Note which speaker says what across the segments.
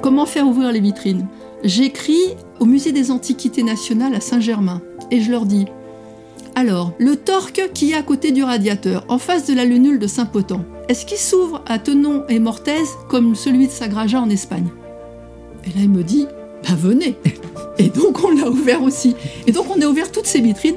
Speaker 1: comment faire ouvrir les vitrines? J'écris au musée des Antiquités nationales à Saint-Germain et je leur dis alors, le torque qui est à côté du radiateur, en face de la lunule de Saint-Potent, est-ce qu'il s'ouvre à Tenon et Mortaise comme celui de Sagraja en Espagne? Et là, il me dit Ben venez. Et donc, on l'a ouvert aussi. Et donc, on a ouvert toutes ces vitrines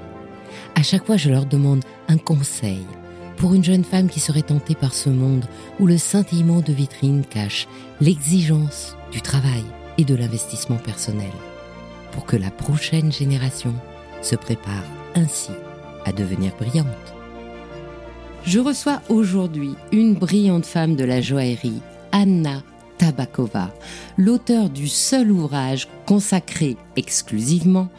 Speaker 2: À chaque fois, je leur demande un conseil pour une jeune femme qui serait tentée par ce monde où le scintillement de vitrine cache l'exigence du travail et de l'investissement personnel, pour que la prochaine génération se prépare ainsi à devenir brillante. Je reçois aujourd'hui une brillante femme de la joaillerie, Anna Tabakova, l'auteur du seul ouvrage consacré exclusivement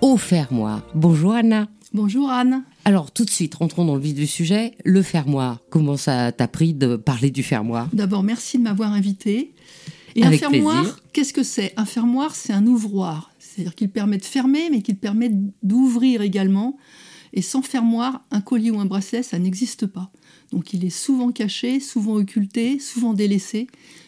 Speaker 2: au fermoir. Bonjour Anna.
Speaker 1: Bonjour Anne.
Speaker 2: Alors tout de suite, rentrons dans le vif du sujet. Le fermoir, comment ça t'a pris de parler du fermoir?
Speaker 1: D'abord, merci de m'avoir invité. Et un fermoir, qu'est-ce que c'est? Un fermoir, c'est un ouvroir. C'est-à-dire qu'il permet de fermer, mais qu'il permet d'ouvrir également. Et sans fermoir, un collier ou un bracelet, ça n'existe pas. Donc il est souvent caché, souvent occulté, souvent délaissé,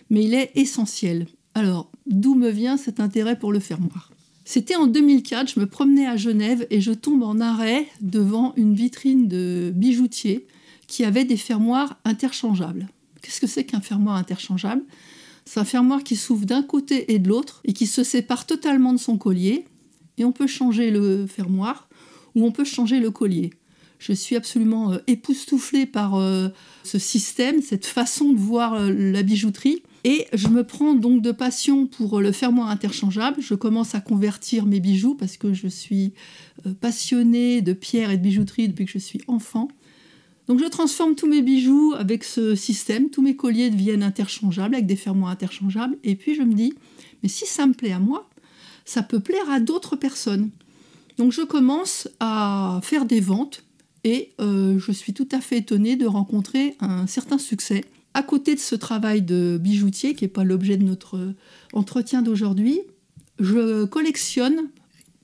Speaker 1: mais il est essentiel. Alors, d'où me vient cet intérêt pour le fermoir? C'était en 2004, je me promenais à Genève et je tombe en arrêt devant une vitrine de bijoutier qui avait des fermoirs interchangeables. Qu'est-ce que c'est qu'un fermoir interchangeable? C'est un fermoir qui s'ouvre d'un côté et de l'autre et qui se sépare totalement de son collier. Et on peut changer le fermoir ou on peut changer le collier. Je suis absolument euh, époustouflée par euh, ce système, cette façon de voir euh, la bijouterie. Et je me prends donc de passion pour le fermoir interchangeable. Je commence à convertir mes bijoux parce que je suis passionnée de pierre et de bijouterie depuis que je suis enfant. Donc je transforme tous mes bijoux avec ce système. Tous mes colliers deviennent interchangeables avec des fermoirs interchangeables. Et puis je me dis, mais si ça me plaît à moi, ça peut plaire à d'autres personnes. Donc je commence à faire des ventes et euh, je suis tout à fait étonnée de rencontrer un certain succès. À côté de ce travail de bijoutier, qui n'est pas l'objet de notre entretien d'aujourd'hui, je collectionne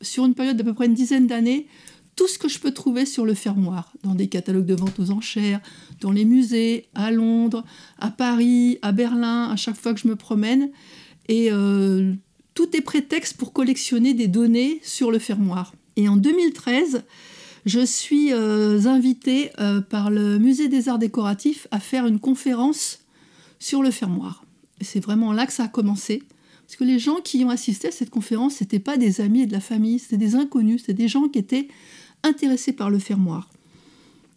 Speaker 1: sur une période d'à peu près une dizaine d'années tout ce que je peux trouver sur le fermoir, dans des catalogues de vente aux enchères, dans les musées, à Londres, à Paris, à Berlin, à chaque fois que je me promène. Et euh, tout est prétexte pour collectionner des données sur le fermoir. Et en 2013, je suis euh, invitée euh, par le Musée des Arts Décoratifs à faire une conférence sur le fermoir. C'est vraiment là que ça a commencé. Parce que les gens qui ont assisté à cette conférence, ce n'étaient pas des amis et de la famille, c'était des inconnus, c'était des gens qui étaient intéressés par le fermoir.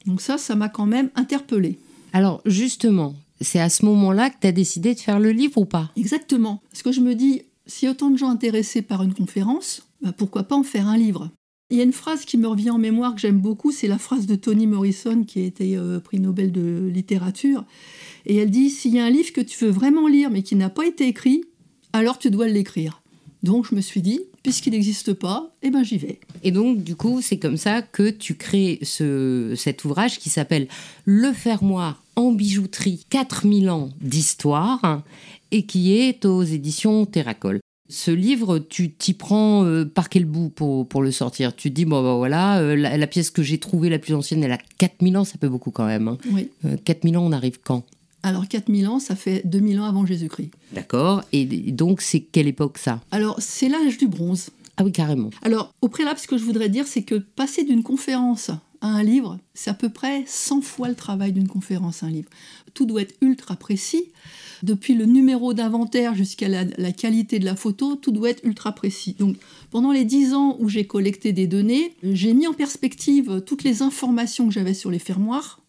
Speaker 1: Donc ça, ça m'a quand même interpellée.
Speaker 2: Alors justement, c'est à ce moment-là que tu as décidé de faire le livre ou pas?
Speaker 1: Exactement. Parce que je me dis, si autant de gens intéressés par une conférence, bah, pourquoi pas en faire un livre? Il y a une phrase qui me revient en mémoire que j'aime beaucoup, c'est la phrase de Toni Morrison, qui a été euh, prix Nobel de littérature. Et elle dit S'il y a un livre que tu veux vraiment lire mais qui n'a pas été écrit, alors tu dois l'écrire. Donc je me suis dit, puisqu'il n'existe pas, eh ben j'y vais.
Speaker 2: Et donc du coup, c'est comme ça que tu crées ce, cet ouvrage qui s'appelle Le fermoir en bijouterie 4000 ans d'histoire et qui est aux éditions Terracol. Ce livre, tu t'y prends euh, par quel bout pour, pour, le sortir? Tu te dis, bon, bah, voilà, euh, la, pièce que j'ai trouvée la plus ancienne, elle a 4000 ans, ça peut beaucoup quand même. Hein.
Speaker 1: Oui.
Speaker 2: 4000 euh, ans, on arrive quand?
Speaker 1: Alors 4000 ans, ça fait 2000 ans avant Jésus-Christ.
Speaker 2: D'accord. Et donc c'est quelle époque ça?
Speaker 1: Alors c'est l'âge du bronze.
Speaker 2: Ah oui, carrément.
Speaker 1: Alors au préalable, ce que je voudrais dire, c'est que passer d'une conférence un livre, c'est à peu près 100 fois le travail d'une conférence un livre. Tout doit être ultra précis. Depuis le numéro d'inventaire jusqu'à la, qualité de la photo, tout doit être ultra précis. Donc pendant les 10 ans où j'ai collecté des données, j'ai mis en perspective toutes les informations que j'avais sur les fermoirs.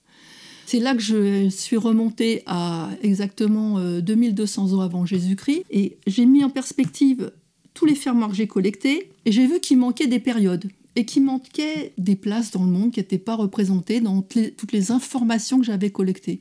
Speaker 1: C'est là que je suis remontée à exactement 2200 euh, ans avant Jésus-Christ et j'ai mis en perspective tous les fermoirs que j'ai collectés et j'ai vu qu'il manquait des périodes et qu'il manquait des places dans le monde qui n'étaient pas représentées dans toutes les informations que j'avais collectées.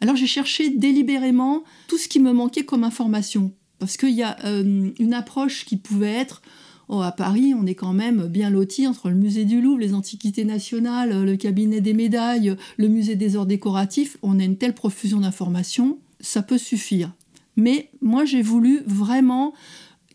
Speaker 1: Alors j'ai cherché délibérément tout ce qui me manquait comme information, parce qu'il y a euh, une approche qui pouvait être Oh, à Paris, on est quand même bien loti entre le musée du Louvre, les antiquités nationales, le cabinet des médailles, le musée des arts décoratifs. On a une telle profusion d'informations, ça peut suffire. Mais moi, j'ai voulu vraiment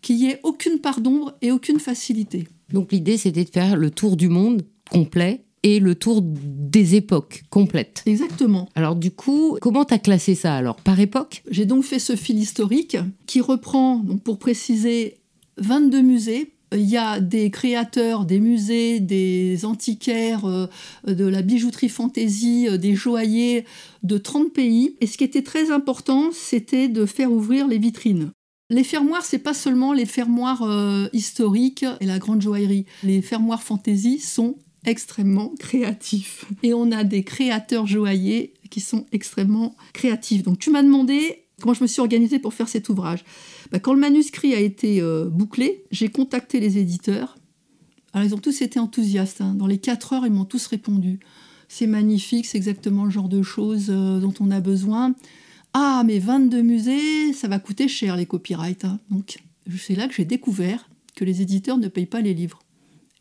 Speaker 1: qu'il y ait aucune part d'ombre et aucune facilité.
Speaker 2: Donc l'idée, c'était de faire le tour du monde complet et le tour des époques complètes.
Speaker 1: Exactement.
Speaker 2: Alors du coup, comment tu as classé ça alors Par époque?
Speaker 1: J'ai donc fait ce fil historique qui reprend, donc pour préciser, 22 musées. Il y a des créateurs, des musées, des antiquaires, euh, de la bijouterie fantaisie, euh, des joailliers de 30 pays. Et ce qui était très important, c'était de faire ouvrir les vitrines. Les fermoirs, c'est pas seulement les fermoirs euh, historiques et la grande joaillerie. Les fermoirs fantaisie sont extrêmement créatif. Et on a des créateurs joailliers qui sont extrêmement créatifs. Donc tu m'as demandé comment je me suis organisée pour faire cet ouvrage. Bah, quand le manuscrit a été euh, bouclé, j'ai contacté les éditeurs. Alors ils ont tous été enthousiastes. Hein. Dans les 4 heures, ils m'ont tous répondu. C'est magnifique, c'est exactement le genre de choses euh, dont on a besoin. Ah, mais 22 musées, ça va coûter cher les copyrights. Hein. Donc c'est là que j'ai découvert que les éditeurs ne payent pas les livres.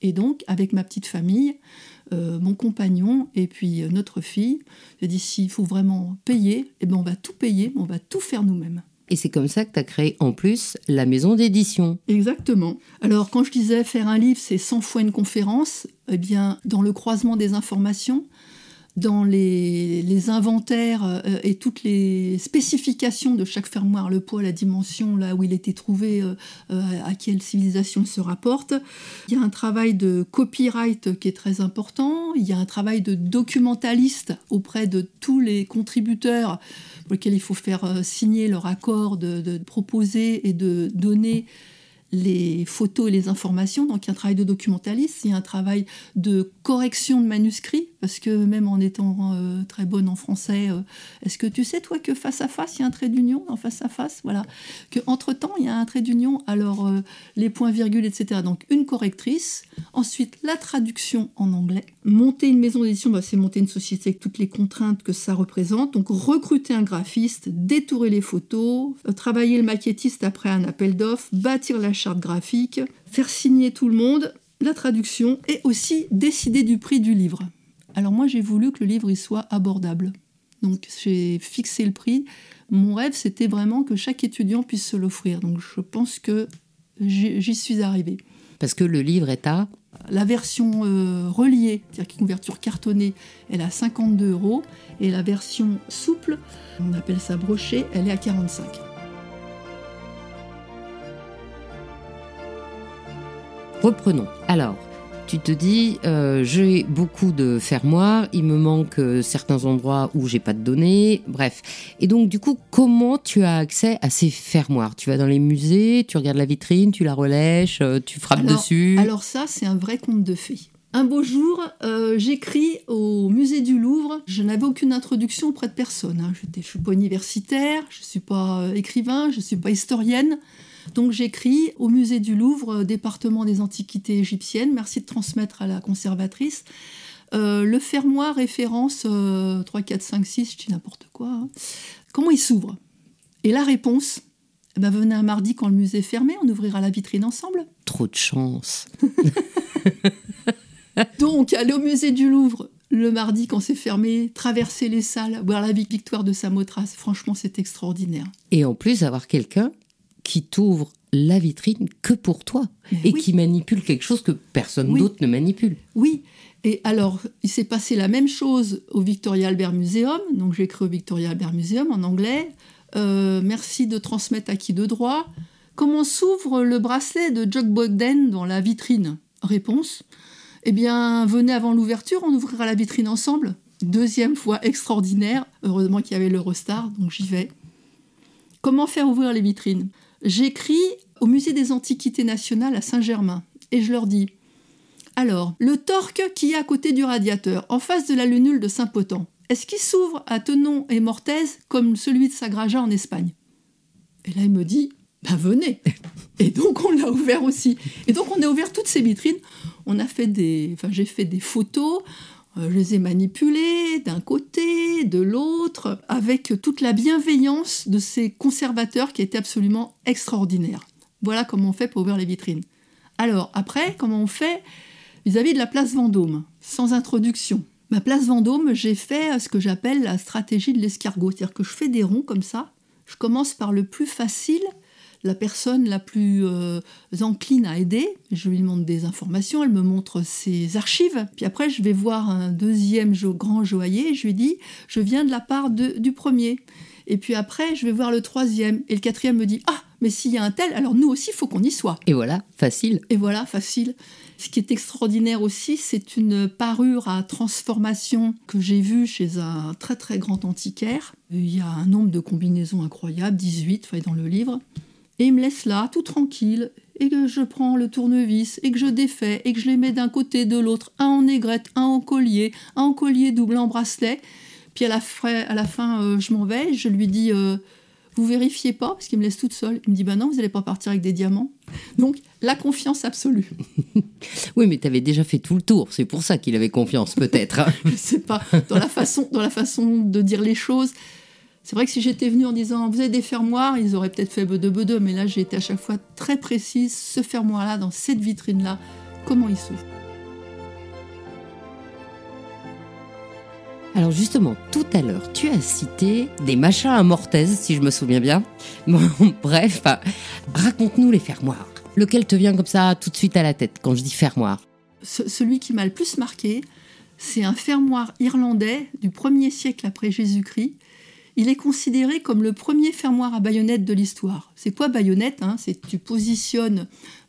Speaker 1: Et donc, avec ma petite famille, euh, mon compagnon et puis euh, notre fille, j'ai dit s'il faut vraiment payer, eh ben on va tout payer, on va tout faire nous-mêmes.
Speaker 2: Et c'est comme ça que tu as créé en plus la maison d'édition.
Speaker 1: Exactement. Alors quand je disais faire un livre, c'est 100 fois une conférence, eh bien dans le croisement des informations, dans les, inventaires euh, et toutes les spécifications de chaque fermoir, le poids, la dimension, là où il était trouvé, euh, euh, à quelle civilisation il se rapporte. Il y a un travail de copyright qui est très important, il y a un travail de documentaliste auprès de tous les contributeurs pour lesquels il faut faire signer leur accord de proposer et de donner les photos et les informations. Donc il y a un travail de documentaliste, il y a un travail de correction de manuscrits, parce que même en étant euh, très bonne en français, euh, est-ce que tu sais toi que face à face, il y a un trait d'union en face à face? Voilà. Que entre-temps, il y a un trait d'union, alors euh, les points virgules, etc. Donc une correctrice, ensuite la traduction en anglais. Monter une maison d'édition, bah, c'est monter une société avec toutes les contraintes que ça représente. Donc recruter un graphiste, détourer les photos, travailler le maquettiste après un appel d'offres, bâtir la charte graphique, faire signer tout le monde, la traduction et aussi décider du prix du livre. Alors moi j'ai voulu que le livre il soit abordable. Donc j'ai fixé le prix. Mon rêve c'était vraiment que chaque étudiant puisse se l'offrir. Donc je pense que j'y suis arrivée.
Speaker 2: Parce que le livre est à
Speaker 1: La version euh, reliée, c'est-à-dire couverture cartonnée, elle est à 52 euros. Et la version souple, on appelle ça brochée, elle est à 45.
Speaker 2: Reprenons. Alors, tu te dis, euh, j'ai beaucoup de fermoirs, il me manque euh, certains endroits où j'ai pas de données, bref. Et donc, du coup, comment tu as accès à ces fermoirs Tu vas dans les musées, tu regardes la vitrine, tu la relèches, euh, tu frappes dessus?
Speaker 1: Alors ça, c'est un vrai conte de fées. Un beau jour, j'écris au musée du Louvre. Je n'avais aucune introduction auprès de personne. Hein. Je ne suis pas universitaire, je ne suis pas écrivain, je ne suis pas historienne. Donc j'écris au musée du Louvre, euh, département des antiquités égyptiennes. Merci de transmettre à la conservatrice. Euh, le fermoir référence 3, 4, 5, 6, je dis n'importe quoi. Hein. Comment il s'ouvre? Et la réponse eh ben, Venez un mardi quand le musée est fermé, on ouvrira la vitrine ensemble.
Speaker 2: Trop de chance.
Speaker 1: Donc, aller au musée du Louvre le mardi quand c'est fermé, traverser les salles, voir la victoire de Samothrace, franchement, c'est extraordinaire.
Speaker 2: Et en plus, avoir quelqu'un qui t'ouvre la vitrine que pour toi et qui manipule quelque chose que personne d'autre ne manipule.
Speaker 1: Oui. Et alors, il s'est passé la même chose au Victoria Albert Museum. Donc, j'ai écrit au Victoria Albert Museum en anglais. Euh, merci de transmettre à qui de droit. Comment s'ouvre le bracelet de Jock Bogdan dans la vitrine? Réponse Eh bien, venez avant l'ouverture, on ouvrira la vitrine ensemble. Deuxième fois extraordinaire. Heureusement qu'il y avait l'Eurostar, donc j'y vais. Comment faire ouvrir les vitrines? J'écris au Musée des Antiquités nationales à Saint-Germain et je leur dis Alors, le torque qui est à côté du radiateur, en face de la lunule de Saint-Potent, est-ce qu'il s'ouvre à Tenon et Mortaise comme celui de Sagraja en Espagne? Et là, il me dit Ben venez Et donc, on l'a ouvert aussi. Et donc, on a ouvert toutes ces vitrines. On a fait des. J'ai fait des photos. Euh, je les ai manipulés d'un côté, de l'autre, avec toute la bienveillance de ces conservateurs qui étaient absolument extraordinaires. Voilà comment on fait pour ouvrir les vitrines. Alors, après, comment on fait vis-à-vis de la place Vendôme, sans introduction? Ma place Vendôme, j'ai fait ce que j'appelle la stratégie de l'escargot, c'est-à-dire que je fais des ronds comme ça. Je commence par le plus facile la personne la plus euh, encline à aider. Je lui demande des informations, elle me montre ses archives. Puis après, je vais voir un deuxième grand joaillier et je lui dis Je viens de la part du premier. Et puis après, je vais voir le troisième. Et le quatrième me dit Ah, mais s'il y a un tel, alors nous aussi, il faut qu'on y soit.
Speaker 2: Et voilà, facile.
Speaker 1: Et voilà, facile. Ce qui est extraordinaire aussi, c'est une parure à transformation que j'ai vue chez un très très grand antiquaire. Il y a un nombre de combinaisons incroyables, 18 dans le livre et il me laisse là, tout tranquille, et que je prends le tournevis, et que je défais, et que je les mets d'un côté, de l'autre, un en aigrette, un en collier, un en collier double en bracelet. Puis à la, à la fin, euh, je m'en vais, je lui dis euh, Vous vérifiez pas Parce qu'il me laisse toute seule. Il me dit Bah non, vous n'allez pas partir avec des diamants. Donc, la confiance absolue.
Speaker 2: oui, mais tu avais déjà fait tout le tour. C'est pour ça qu'il avait confiance, peut-être. Hein.
Speaker 1: je sais pas. Dans la, façon, dans la façon de dire les choses, c'est vrai que si j'étais venue en disant vous avez des fermoirs, ils auraient peut-être fait de bedeux, mais là j'ai été à chaque fois très précise. Ce fermoir-là, dans cette vitrine-là, comment il s'ouvre?
Speaker 2: Alors justement, tout à l'heure, tu as cité des machins à mortaise, si je me souviens bien. Bon, bref, raconte-nous les fermoirs. Lequel te vient comme ça tout de suite à la tête quand je dis fermoir?
Speaker 1: Celui qui m'a le plus marqué, c'est un fermoir irlandais du 1er siècle après Jésus-Christ il est considéré comme le premier fermoir à baïonnette de l'histoire. C'est quoi baïonnette hein? C'est tu positionnes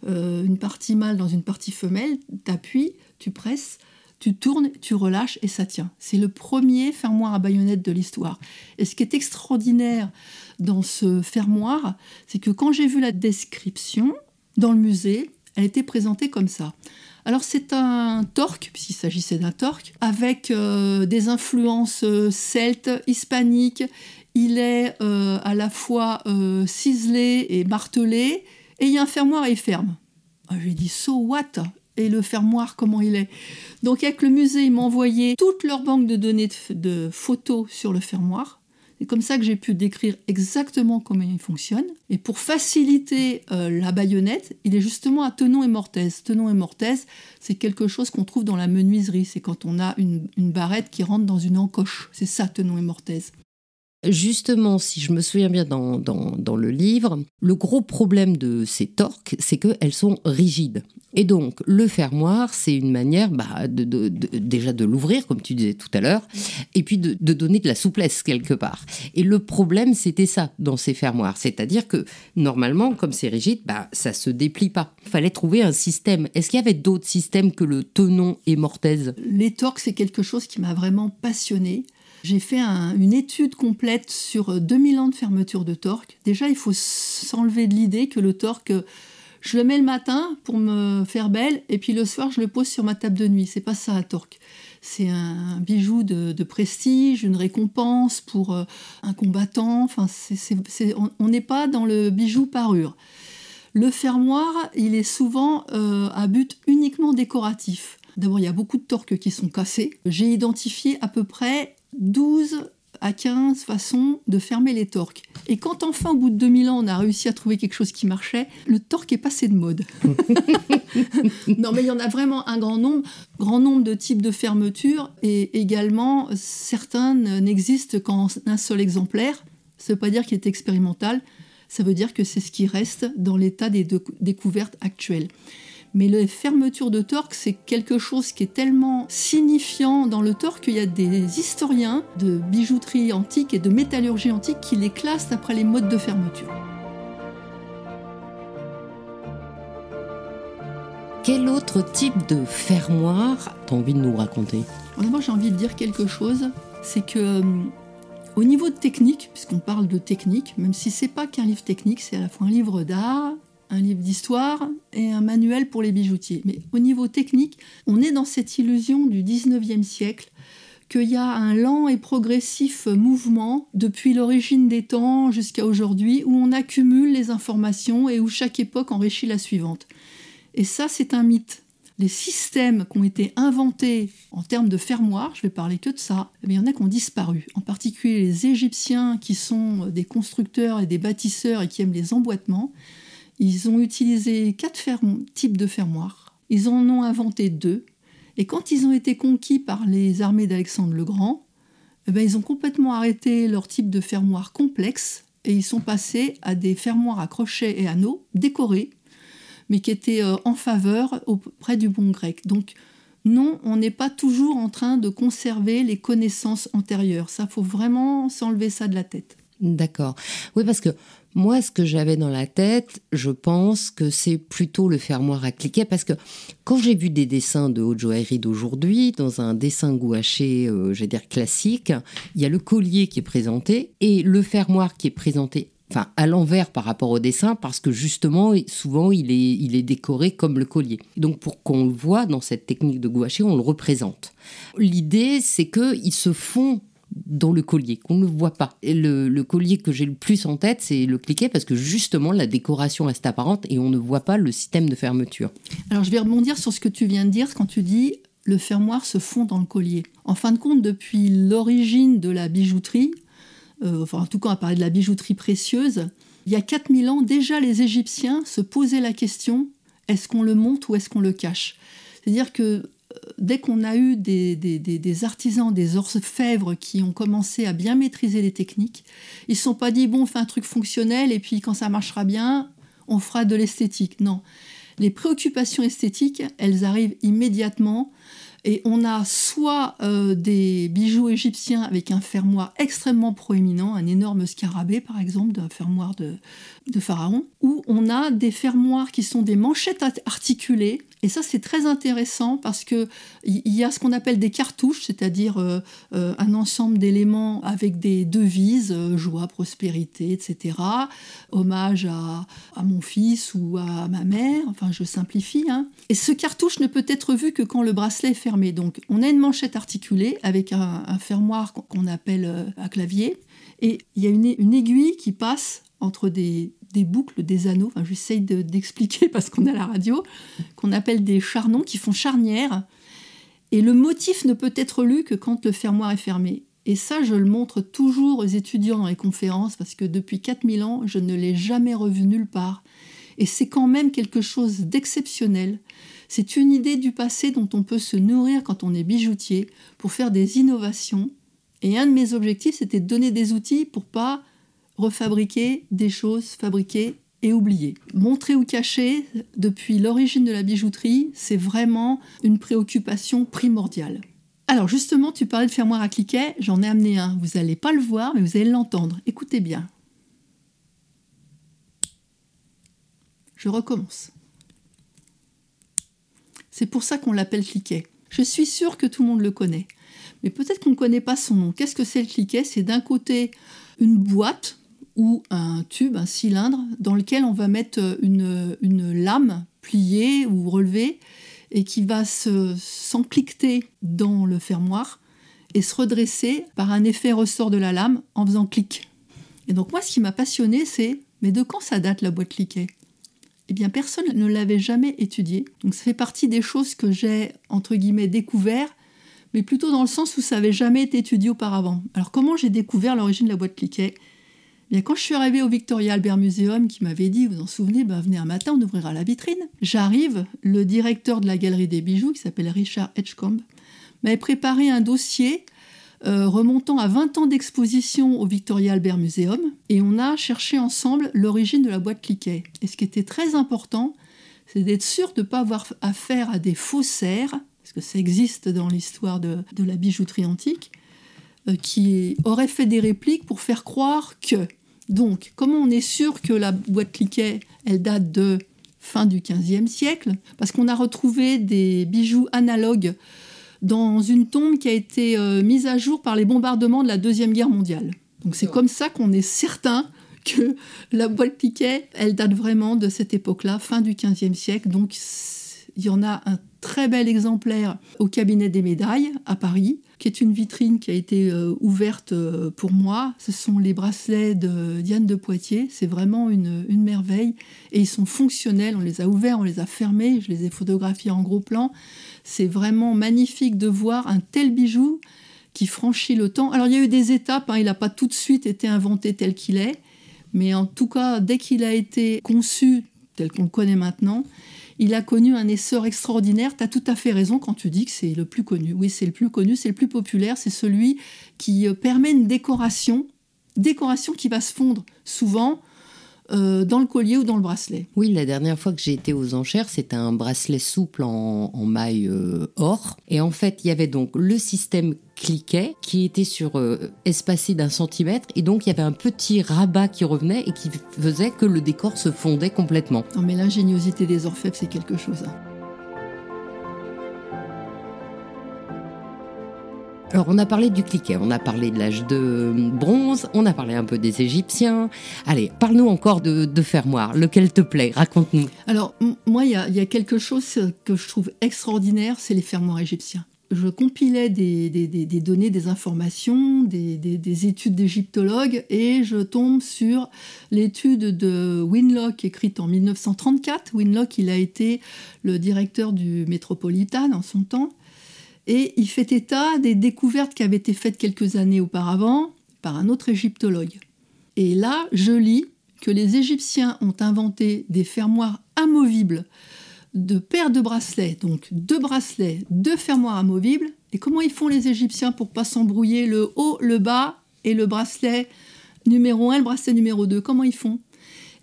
Speaker 1: euh, une partie mâle dans une partie femelle, tu appuies, tu presses, tu tournes, tu relâches et ça tient. C'est le premier fermoir à baïonnette de l'histoire. Et ce qui est extraordinaire dans ce fermoir, c'est que quand j'ai vu la description dans le musée, elle était présentée comme ça. Alors c'est un torque, puisqu'il s'agissait d'un torque, avec euh, des influences euh, celtes, hispaniques. Il est euh, à la fois ciselé et martelé, et il y a un fermoir et ferme. Ah, je lui ai dit, so what? Et le fermoir, comment il est? Donc avec le musée, ils m'ont envoyé toute leur banque de données de photos sur le fermoir. C'est comme ça que j'ai pu décrire exactement comment il fonctionne. Et pour faciliter euh, la baïonnette, il est justement à tenon et mortaise. Tenon et mortaise, c'est quelque chose qu'on trouve dans la menuiserie. C'est quand on a une, barrette qui rentre dans une encoche. C'est ça, tenon et mortaise.
Speaker 2: Justement, si je me souviens bien dans, dans, le livre, le gros problème de ces torques, c'est qu'elles sont rigides. Et donc, le fermoir, c'est une manière bah, de, déjà de l'ouvrir, comme tu disais tout à l'heure, et puis de, donner de la souplesse quelque part. Et le problème, c'était ça dans ces fermoirs. C'est-à-dire que, normalement, comme c'est rigide, bah, ça se déplie pas. Il fallait trouver un système. Est-ce qu'il y avait d'autres systèmes que le tenon et mortaise?
Speaker 1: Les torques, c'est quelque chose qui m'a vraiment passionné. J'ai fait une étude complète sur 2000 ans de fermeture de torque. Déjà, il faut s'enlever de l'idée que le torque, je le mets le matin pour me faire belle, et puis le soir, je le pose sur ma table de nuit. C'est pas ça un torque. C'est un bijou de, prestige, une récompense pour euh, un combattant. Enfin, on n'est pas dans le bijou parure. Le fermoir, il est souvent euh, à but uniquement décoratif. D'abord, il y a beaucoup de torques qui sont cassés. J'ai identifié à peu près 12 à 15 façons de fermer les torques. Et quand enfin, au bout de 2000 ans, on a réussi à trouver quelque chose qui marchait, le torque est passé de mode. non, mais il y en a vraiment un grand nombre, grand nombre de types de fermetures, et également, certains n'existent qu'en un seul exemplaire. Ça ne veut pas dire qu'il est expérimental. Ça veut dire que c'est ce qui reste dans l'état des découvertes actuelles. Mais la fermeture de torque, c'est quelque chose qui est tellement signifiant dans le torque qu'il y a des historiens de bijouterie antique et de métallurgie antique qui les classent après les modes de fermeture.
Speaker 2: Quel autre type de fermoir t'as envie de nous raconter?
Speaker 1: D'abord, j'ai envie de dire quelque chose, c'est que euh, au niveau de technique, puisqu'on parle de technique, même si c'est pas qu'un livre technique, c'est à la fois un livre d'art, un livre d'histoire et un manuel pour les bijoutiers. Mais au niveau technique, on est dans cette illusion du 19e siècle qu'il y a un lent et progressif mouvement depuis l'origine des temps jusqu'à aujourd'hui où on accumule les informations et où chaque époque enrichit la suivante. Et ça, c'est un mythe. Les systèmes qui ont été inventés en termes de fermoirs, je vais parler que de ça, eh il y en a qui ont disparu. En particulier les Égyptiens qui sont des constructeurs et des bâtisseurs et qui aiment les emboîtements. Ils ont utilisé quatre types de fermoirs. Ils en ont inventé deux. Et quand ils ont été conquis par les armées d'Alexandre le Grand, eh ben, ils ont complètement arrêté leur type de fermoir complexe et ils sont passés à des fermoirs à crochets et anneaux décorés, mais qui étaient euh, en faveur auprès du bon grec. Donc non, on n'est pas toujours en train de conserver les connaissances antérieures. Ça, faut vraiment s'enlever ça de la tête.
Speaker 2: D'accord. Oui, parce que moi, ce que j'avais dans la tête, je pense que c'est plutôt le fermoir à cliquet, parce que quand j'ai vu des dessins de haute joaillerie d'aujourd'hui, dans un dessin gouaché, euh, je vais dire classique, il y a le collier qui est présenté et le fermoir qui est présenté enfin à l'envers par rapport au dessin parce que justement souvent il est, il est décoré comme le collier. Donc pour qu'on le voit dans cette technique de gouaché, on le représente. L'idée c'est qu'ils se font dans le collier, qu'on ne voit pas. Et le, collier que j'ai le plus en tête, c'est le cliquet, parce que justement, la décoration reste apparente et on ne voit pas le système de fermeture.
Speaker 1: Alors, je vais rebondir sur ce que tu viens de dire quand tu dis le fermoir se fond dans le collier. En fin de compte, depuis l'origine de la bijouterie, euh, enfin, en tout cas, à parler de la bijouterie précieuse, il y a 4000 ans, déjà les Égyptiens se posaient la question est-ce qu'on le monte ou est-ce qu'on le cache? C'est-à-dire que dès qu'on a eu des, artisans, des orfèvres qui ont commencé à bien maîtriser les techniques, ils ne sont pas dit, bon, on fait un truc fonctionnel et puis quand ça marchera bien, on fera de l'esthétique. Non. Les préoccupations esthétiques, elles arrivent immédiatement et on a soit euh, des bijoux égyptiens avec un fermoir extrêmement proéminent, un énorme scarabée par exemple, d'un fermoir de, de pharaon, ou on a des fermoirs qui sont des manchettes articulées et ça, c'est très intéressant parce qu'il y a ce qu'on appelle des cartouches, c'est-à-dire euh, euh, un ensemble d'éléments avec des devises, euh, joie, prospérité, etc. Hommage à, mon fils ou à ma mère, enfin je simplifie. Hein. Et ce cartouche ne peut être vu que quand le bracelet est fermé. Donc on a une manchette articulée avec un, fermoir qu'on appelle un clavier. Et il y a une aiguille qui passe entre des, boucles, des anneaux, enfin, j'essaye d'expliquer parce qu'on a la radio, qu'on appelle des charnons qui font charnière. Et le motif ne peut être lu que quand le fermoir est fermé. Et ça, je le montre toujours aux étudiants dans les conférences parce que depuis 4000 ans, je ne l'ai jamais revu nulle part. Et c'est quand même quelque chose d'exceptionnel. C'est une idée du passé dont on peut se nourrir quand on est bijoutier pour faire des innovations. Et un de mes objectifs, c'était de donner des outils pour pas refabriquer des choses fabriquées et oubliées. Montrer ou cacher, depuis l'origine de la bijouterie, c'est vraiment une préoccupation primordiale. Alors justement, tu parlais de fermoir à cliquet, j'en ai amené un. Vous n'allez pas le voir, mais vous allez l'entendre. Écoutez bien. Je recommence. C'est pour ça qu'on l'appelle cliquet. Je suis sûre que tout le monde le connaît. Mais peut-être qu'on ne connaît pas son nom. Qu'est-ce que c'est le cliquet? C'est d'un côté une boîte ou un tube, un cylindre, dans lequel on va mettre une, lame pliée ou relevée et qui va s'encliqueter dans le fermoir et se redresser par un effet ressort de la lame en faisant clic. Et donc moi, ce qui m'a passionné, c'est mais de quand ça date la boîte cliquet Eh bien, personne ne l'avait jamais étudié. Donc ça fait partie des choses que j'ai entre guillemets découvert, mais plutôt dans le sens où ça n'avait jamais été étudié auparavant. Alors comment j'ai découvert l'origine de la boîte cliquet quand je suis arrivée au Victoria Albert Museum, qui m'avait dit, vous en souvenez, ben, venez un matin, on ouvrira la vitrine. J'arrive, le directeur de la galerie des bijoux, qui s'appelle Richard Edgecombe, m'avait préparé un dossier euh, remontant à 20 ans d'exposition au Victoria Albert Museum, et on a cherché ensemble l'origine de la boîte cliquet. Et ce qui était très important, c'est d'être sûr de ne pas avoir affaire à des faussaires, parce que ça existe dans l'histoire de, la bijouterie antique, euh, qui auraient fait des répliques pour faire croire que. Donc, comment on est sûr que la boîte cliquet, elle date de fin du XVe siècle? Parce qu'on a retrouvé des bijoux analogues dans une tombe qui a été euh, mise à jour par les bombardements de la Deuxième Guerre mondiale. Donc c'est comme ça qu'on est certain que la boîte piquet, elle date vraiment de cette époque-là, fin du XVe siècle. Donc il y en a un très bel exemplaire au cabinet des médailles à Paris, qui est une vitrine qui a été euh, ouverte euh, pour moi. Ce sont les bracelets de Diane de Poitiers. C'est vraiment une, merveille. Et ils sont fonctionnels. On les a ouverts, on les a fermés. Je les ai photographiés en gros plan. C'est vraiment magnifique de voir un tel bijou qui franchit le temps. Alors il y a eu des étapes, hein, il n'a pas tout de suite été inventé tel qu'il est, mais en tout cas, dès qu'il a été conçu tel qu'on le connaît maintenant, il a connu un essor extraordinaire. Tu as tout à fait raison quand tu dis que c'est le plus connu. Oui, c'est le plus connu, c'est le plus populaire, c'est celui qui euh, permet une décoration, décoration qui va se fondre souvent euh, dans le collier ou dans le bracelet.
Speaker 2: Oui, la dernière fois que j'ai été aux enchères, c'était un bracelet souple en, maille euh, or. Et en fait, il y avait donc le système cliquet qui était sur euh, espacé d'un centimètre et donc il y avait un petit rabat qui revenait et qui faisait que le décor se fondait complètement.
Speaker 1: Non mais l'ingéniosité des orfèvres c'est quelque chose. Hein.
Speaker 2: Alors on a parlé du cliquet, on a parlé de l'âge de bronze, on a parlé un peu des Égyptiens. Allez, parle-nous encore de, fermoir. Lequel te plaît? Raconte-nous.
Speaker 1: Alors moi, il y, a quelque chose que je trouve extraordinaire, c'est les fermoirs égyptiens je compilais des, données, des informations, des, études d'égyptologues et je tombe sur l'étude de Winlock écrite en 1934. Winlock, il a été le directeur du Metropolitan en son temps et il fait état des découvertes qui avaient été faites quelques années auparavant par un autre égyptologue. Et là, je lis que les Égyptiens ont inventé des fermoirs amovibles de paires de bracelets, donc deux bracelets, deux fermoirs amovibles. Et comment ils font les Égyptiens pour pas s'embrouiller le haut, le bas et le bracelet numéro 1 le bracelet numéro 2 Comment ils font?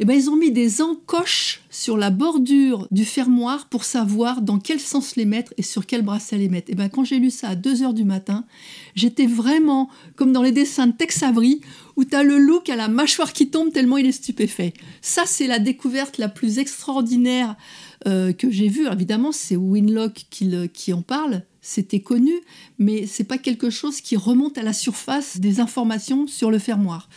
Speaker 1: Eh ben, ils ont mis des encoches sur la bordure du fermoir pour savoir dans quel sens les mettre et sur quel bracelet les mettre. Et eh ben, quand j'ai lu ça à 2 heures du matin, j'étais vraiment comme dans les dessins de Tex Avery où tu as le qui a la mâchoire qui tombe tellement il est stupéfait. Ça, c'est la découverte la plus extraordinaire euh, que j'ai vue. Évidemment, c'est Winlock qui, qui en parle, c'était connu, mais c'est pas quelque chose qui remonte à la surface des informations sur le fermoir.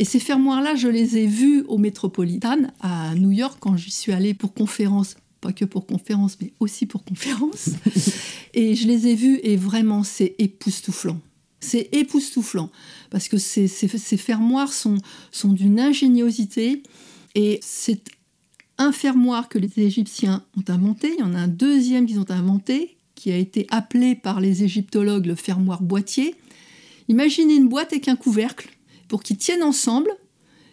Speaker 1: Et ces fermoirs-là, je les ai vus au Metropolitan à New York quand j'y suis allée pour conférence pas que pour conférence, mais aussi pour conférence. et je les ai vus et vraiment, c'est époustouflant. C'est époustouflant parce que ces, fermoirs sont, sont d'une ingéniosité et c'est un fermoir que les Égyptiens ont inventé. Il y en a un deuxième qu'ils ont inventé qui a été appelé par les égyptologues le fermoir boîtier. Imaginez une boîte avec un couvercle pour qu'ils tiennent ensemble,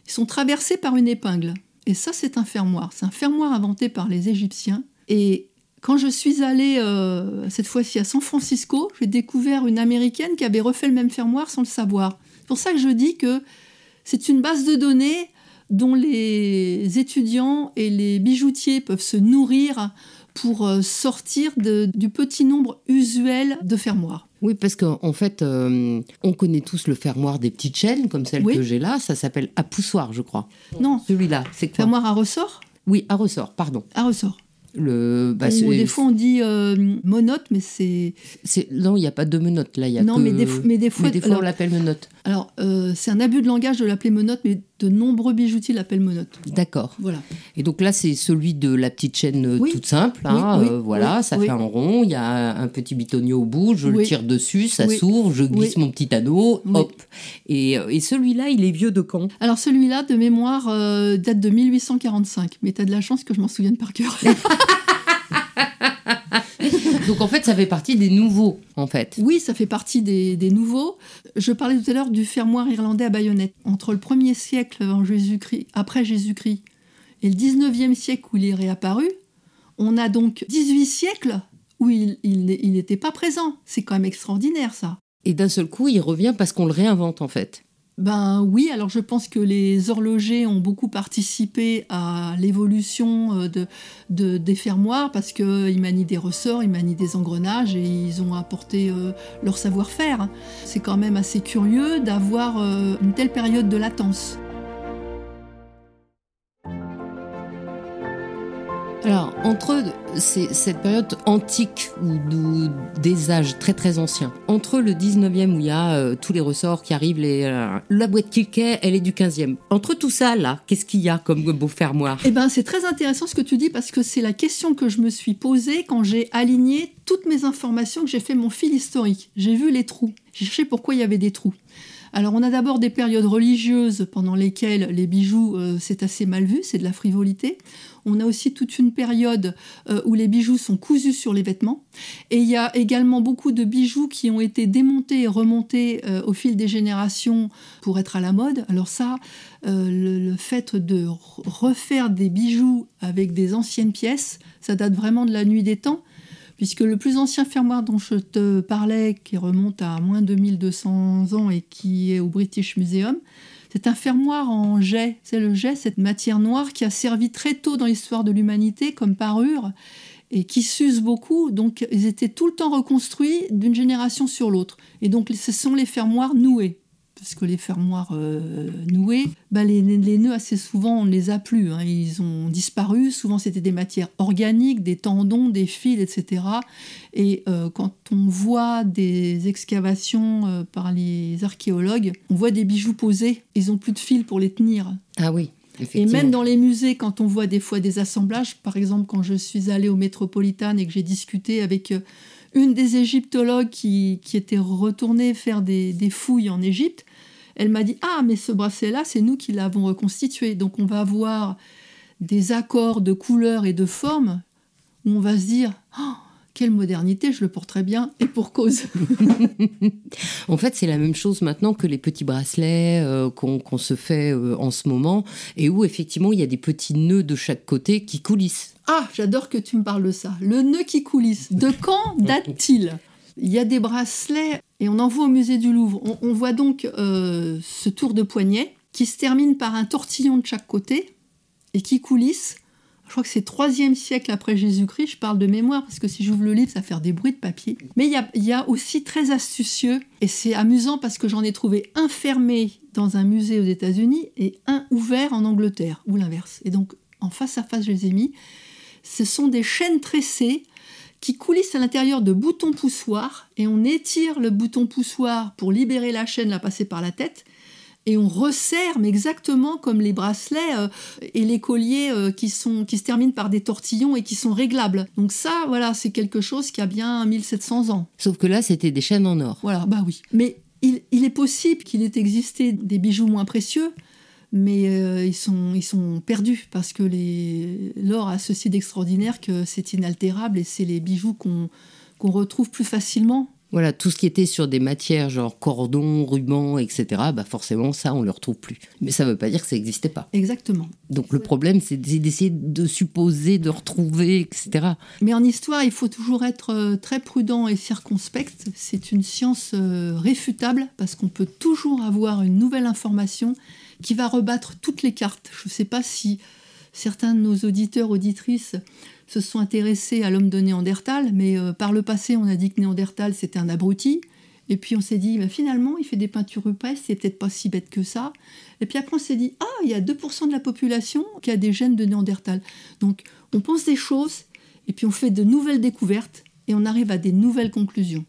Speaker 1: ils sont traversés par une épingle. Et ça, c'est un fermoir. C'est un fermoir inventé par les Égyptiens. Et quand je suis allée, euh, cette fois-ci à San Francisco, j'ai découvert une Américaine qui avait refait le même fermoir sans le savoir. C'est pour ça que je dis que c'est une base de données dont les étudiants et les bijoutiers peuvent se nourrir pour euh, sortir du petit nombre usuel de fermoirs.
Speaker 2: Oui, parce qu'en fait, euh, on connaît tous le fermoir des petites chaînes, comme celle que j'ai là. Ça s'appelle à poussoir, je crois.
Speaker 1: Non.
Speaker 2: Celui-là, c'est quoi?
Speaker 1: Fermoir à ressort?
Speaker 2: Oui, à ressort, pardon.
Speaker 1: À ressort.
Speaker 2: Le,
Speaker 1: bah, des fois on dit euh, monote, mais c'est.
Speaker 2: Non, il n'y a pas de menotte là. Y a
Speaker 1: non, mais, des, mais des fois.
Speaker 2: Mais des fois on l'appelle menotte.
Speaker 1: Alors, euh, c'est un abus de langage de l'appeler menotte, mais de nombreux bijoutiers l'appellent menotte.
Speaker 2: D'accord.
Speaker 1: Voilà.
Speaker 2: Et donc là, c'est celui de la petite chaîne euh, toute simple. Hein, voilà, ça fait un rond, il y a un petit bitonio au bout, je le tire dessus, ça s'ouvre, je glisse mon petit anneau, hop. Et, et celui-là, il est vieux de quand?
Speaker 1: Alors celui-là, de mémoire, date de 1845. Mais tu as de la chance que je m'en souvienne par cœur.
Speaker 2: Donc en fait, ça fait partie des nouveaux, en fait.
Speaker 1: Oui, ça fait partie des, nouveaux. Je parlais tout à l'heure du fermoir irlandais à baïonnette. Entre le 1er siècle avant Jésus-Christ, après Jésus-Christ et le 19e siècle où il est réapparu, on a donc 18 siècles où il n'était pas présent. C'est quand même extraordinaire ça.
Speaker 2: Et d'un seul coup, il revient parce qu'on le réinvente en fait.
Speaker 1: Ben oui, alors je pense que les horlogers ont beaucoup participé à l'évolution euh, de, des fermoirs parce qu'ils manient des ressorts, ils manient des engrenages et ils ont apporté euh, leur savoir-faire. C'est quand même assez curieux d'avoir euh, une telle période de latence.
Speaker 2: Alors, entre cette période antique ou, des âges très très anciens, entre le 19e où il y a euh, tous les ressorts qui arrivent, les, euh, la boîte Kilkey, elle est du 15e. Entre tout ça, là, qu'est-ce qu'il y a comme beau fermoir
Speaker 1: Eh ben, c'est très intéressant ce que tu dis parce que c'est la question que je me suis posée quand j'ai aligné toutes mes informations, que j'ai fait mon fil historique. J'ai vu les trous. J'ai cherché pourquoi il y avait des trous. Alors on a d'abord des périodes religieuses pendant lesquelles les bijoux, euh, c'est assez mal vu, c'est de la frivolité. On a aussi toute une période euh, où les bijoux sont cousus sur les vêtements. Et il y a également beaucoup de bijoux qui ont été démontés et remontés euh, au fil des générations pour être à la mode. Alors ça, le, fait de refaire des bijoux avec des anciennes pièces, ça date vraiment de la nuit des temps puisque le plus ancien fermoir dont je te parlais, qui remonte à moins de 2200 ans et qui est au British Museum, c'est un fermoir en jet. C'est le jet, cette matière noire qui a servi très tôt dans l'histoire de l'humanité comme parure et qui s'use beaucoup. Donc, ils étaient tout le temps reconstruits d'une génération sur l'autre. Et donc, ce sont les fermoirs noués parce que les fermoirs euh, noués, bah, les, nœuds assez souvent on ne les a plus, hein. ils ont disparu. Souvent c'était des matières organiques, des tendons, des fils, etc. Et euh, quand on voit des excavations euh, par les archéologues, on voit des bijoux posés, ils ont plus de fils pour les tenir.
Speaker 2: Ah oui.
Speaker 1: Et même dans les musées, quand on voit des fois des assemblages, par exemple quand je suis allée au Métropolitain et que j'ai discuté avec une des égyptologues qui, était retournée faire des, fouilles en Égypte, elle m'a dit Ah, mais ce bracelet-là, c'est nous qui l'avons reconstitué. Donc on va avoir des accords de couleurs et de formes où on va se dire oh, quelle modernité, je le porterai bien, et pour cause.
Speaker 2: en fait, c'est la même chose maintenant que les petits bracelets euh, qu'on se fait euh, en ce moment, et où effectivement il y a des petits nœuds de chaque côté qui coulissent.
Speaker 1: Ah, j'adore que tu me parles de ça. Le nœud qui coulisse. De quand date-t-il? Il y a des bracelets, et on en voit au musée du Louvre. On, voit donc euh, ce tour de poignet qui se termine par un tortillon de chaque côté et qui coulisse je crois que c'est 3e siècle après Jésus-Christ, je parle de mémoire parce que si j'ouvre le livre, ça va faire des bruits de papier. Mais il y a, aussi très astucieux, et c'est amusant parce que j'en ai trouvé un fermé dans un musée aux États-Unis et un ouvert en Angleterre, ou l'inverse. Et donc, en face à face, je les ai mis. Ce sont des chaînes tressées qui coulissent à l'intérieur de boutons poussoirs, et on étire le bouton poussoir pour libérer la chaîne, la passer par la tête, et on resserre, mais exactement comme les bracelets euh, et les colliers euh, qui, sont, qui se terminent par des tortillons et qui sont réglables. Donc ça, voilà, c'est quelque chose qui a bien 1700 ans.
Speaker 2: Sauf que là, c'était des chaînes en or.
Speaker 1: Voilà, bah oui. Mais il, est possible qu'il ait existé des bijoux moins précieux, mais euh, ils, sont, ils sont perdus parce que l'or a ceci d'extraordinaire que c'est inaltérable et c'est les bijoux qu'on retrouve plus facilement
Speaker 2: voilà, tout ce qui était sur des matières genre cordon, ruban, etc., bah forcément, ça, on ne le retrouve plus. Mais ça ne veut pas dire que ça n'existait pas.
Speaker 1: Exactement.
Speaker 2: Donc le problème, c'est d'essayer de supposer, de retrouver, etc.
Speaker 1: Mais en histoire, il faut toujours être euh, très prudent et circonspect. C'est une science euh, réfutable parce qu'on peut toujours avoir une nouvelle information qui va rebattre toutes les cartes. Je ne sais pas si certains de nos auditeurs, auditrices se sont intéressés à l'homme de Néandertal, mais euh, par le passé, on a dit que Néandertal, c'était un abruti. Et puis on s'est dit, bah, finalement, il fait des peintures rupestres, c'est peut-être pas si bête que ça. Et puis après, on s'est dit, ah, il y a 2% de la population qui a des gènes de Néandertal. Donc on pense des choses, et puis on fait de nouvelles découvertes, et on arrive à des nouvelles conclusions.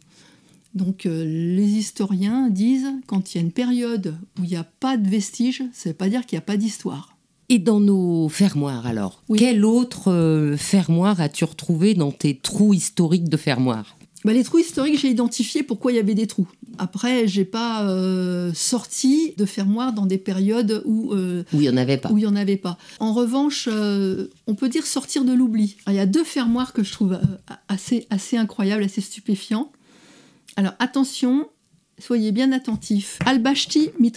Speaker 1: Donc euh, les historiens disent, quand il y a une période où il n'y a pas de vestiges, ça ne veut pas dire qu'il n'y a pas d'histoire.
Speaker 2: Et dans nos fermoirs alors Quel autre euh, fermoir as-tu retrouvé dans tes trous historiques de fermoirs
Speaker 1: bah, les trous historiques, j'ai identifié pourquoi il y avait des trous. Après, j'ai pas euh, sorti de fermoirs dans des périodes où
Speaker 2: euh, où il y en avait pas.
Speaker 1: Où il y en avait pas. En revanche, on peut dire sortir de l'oubli. Il y a deux fermoirs que je trouve assez assez incroyables, assez stupéfiants. Alors attention, soyez bien attentifs. Albachti mit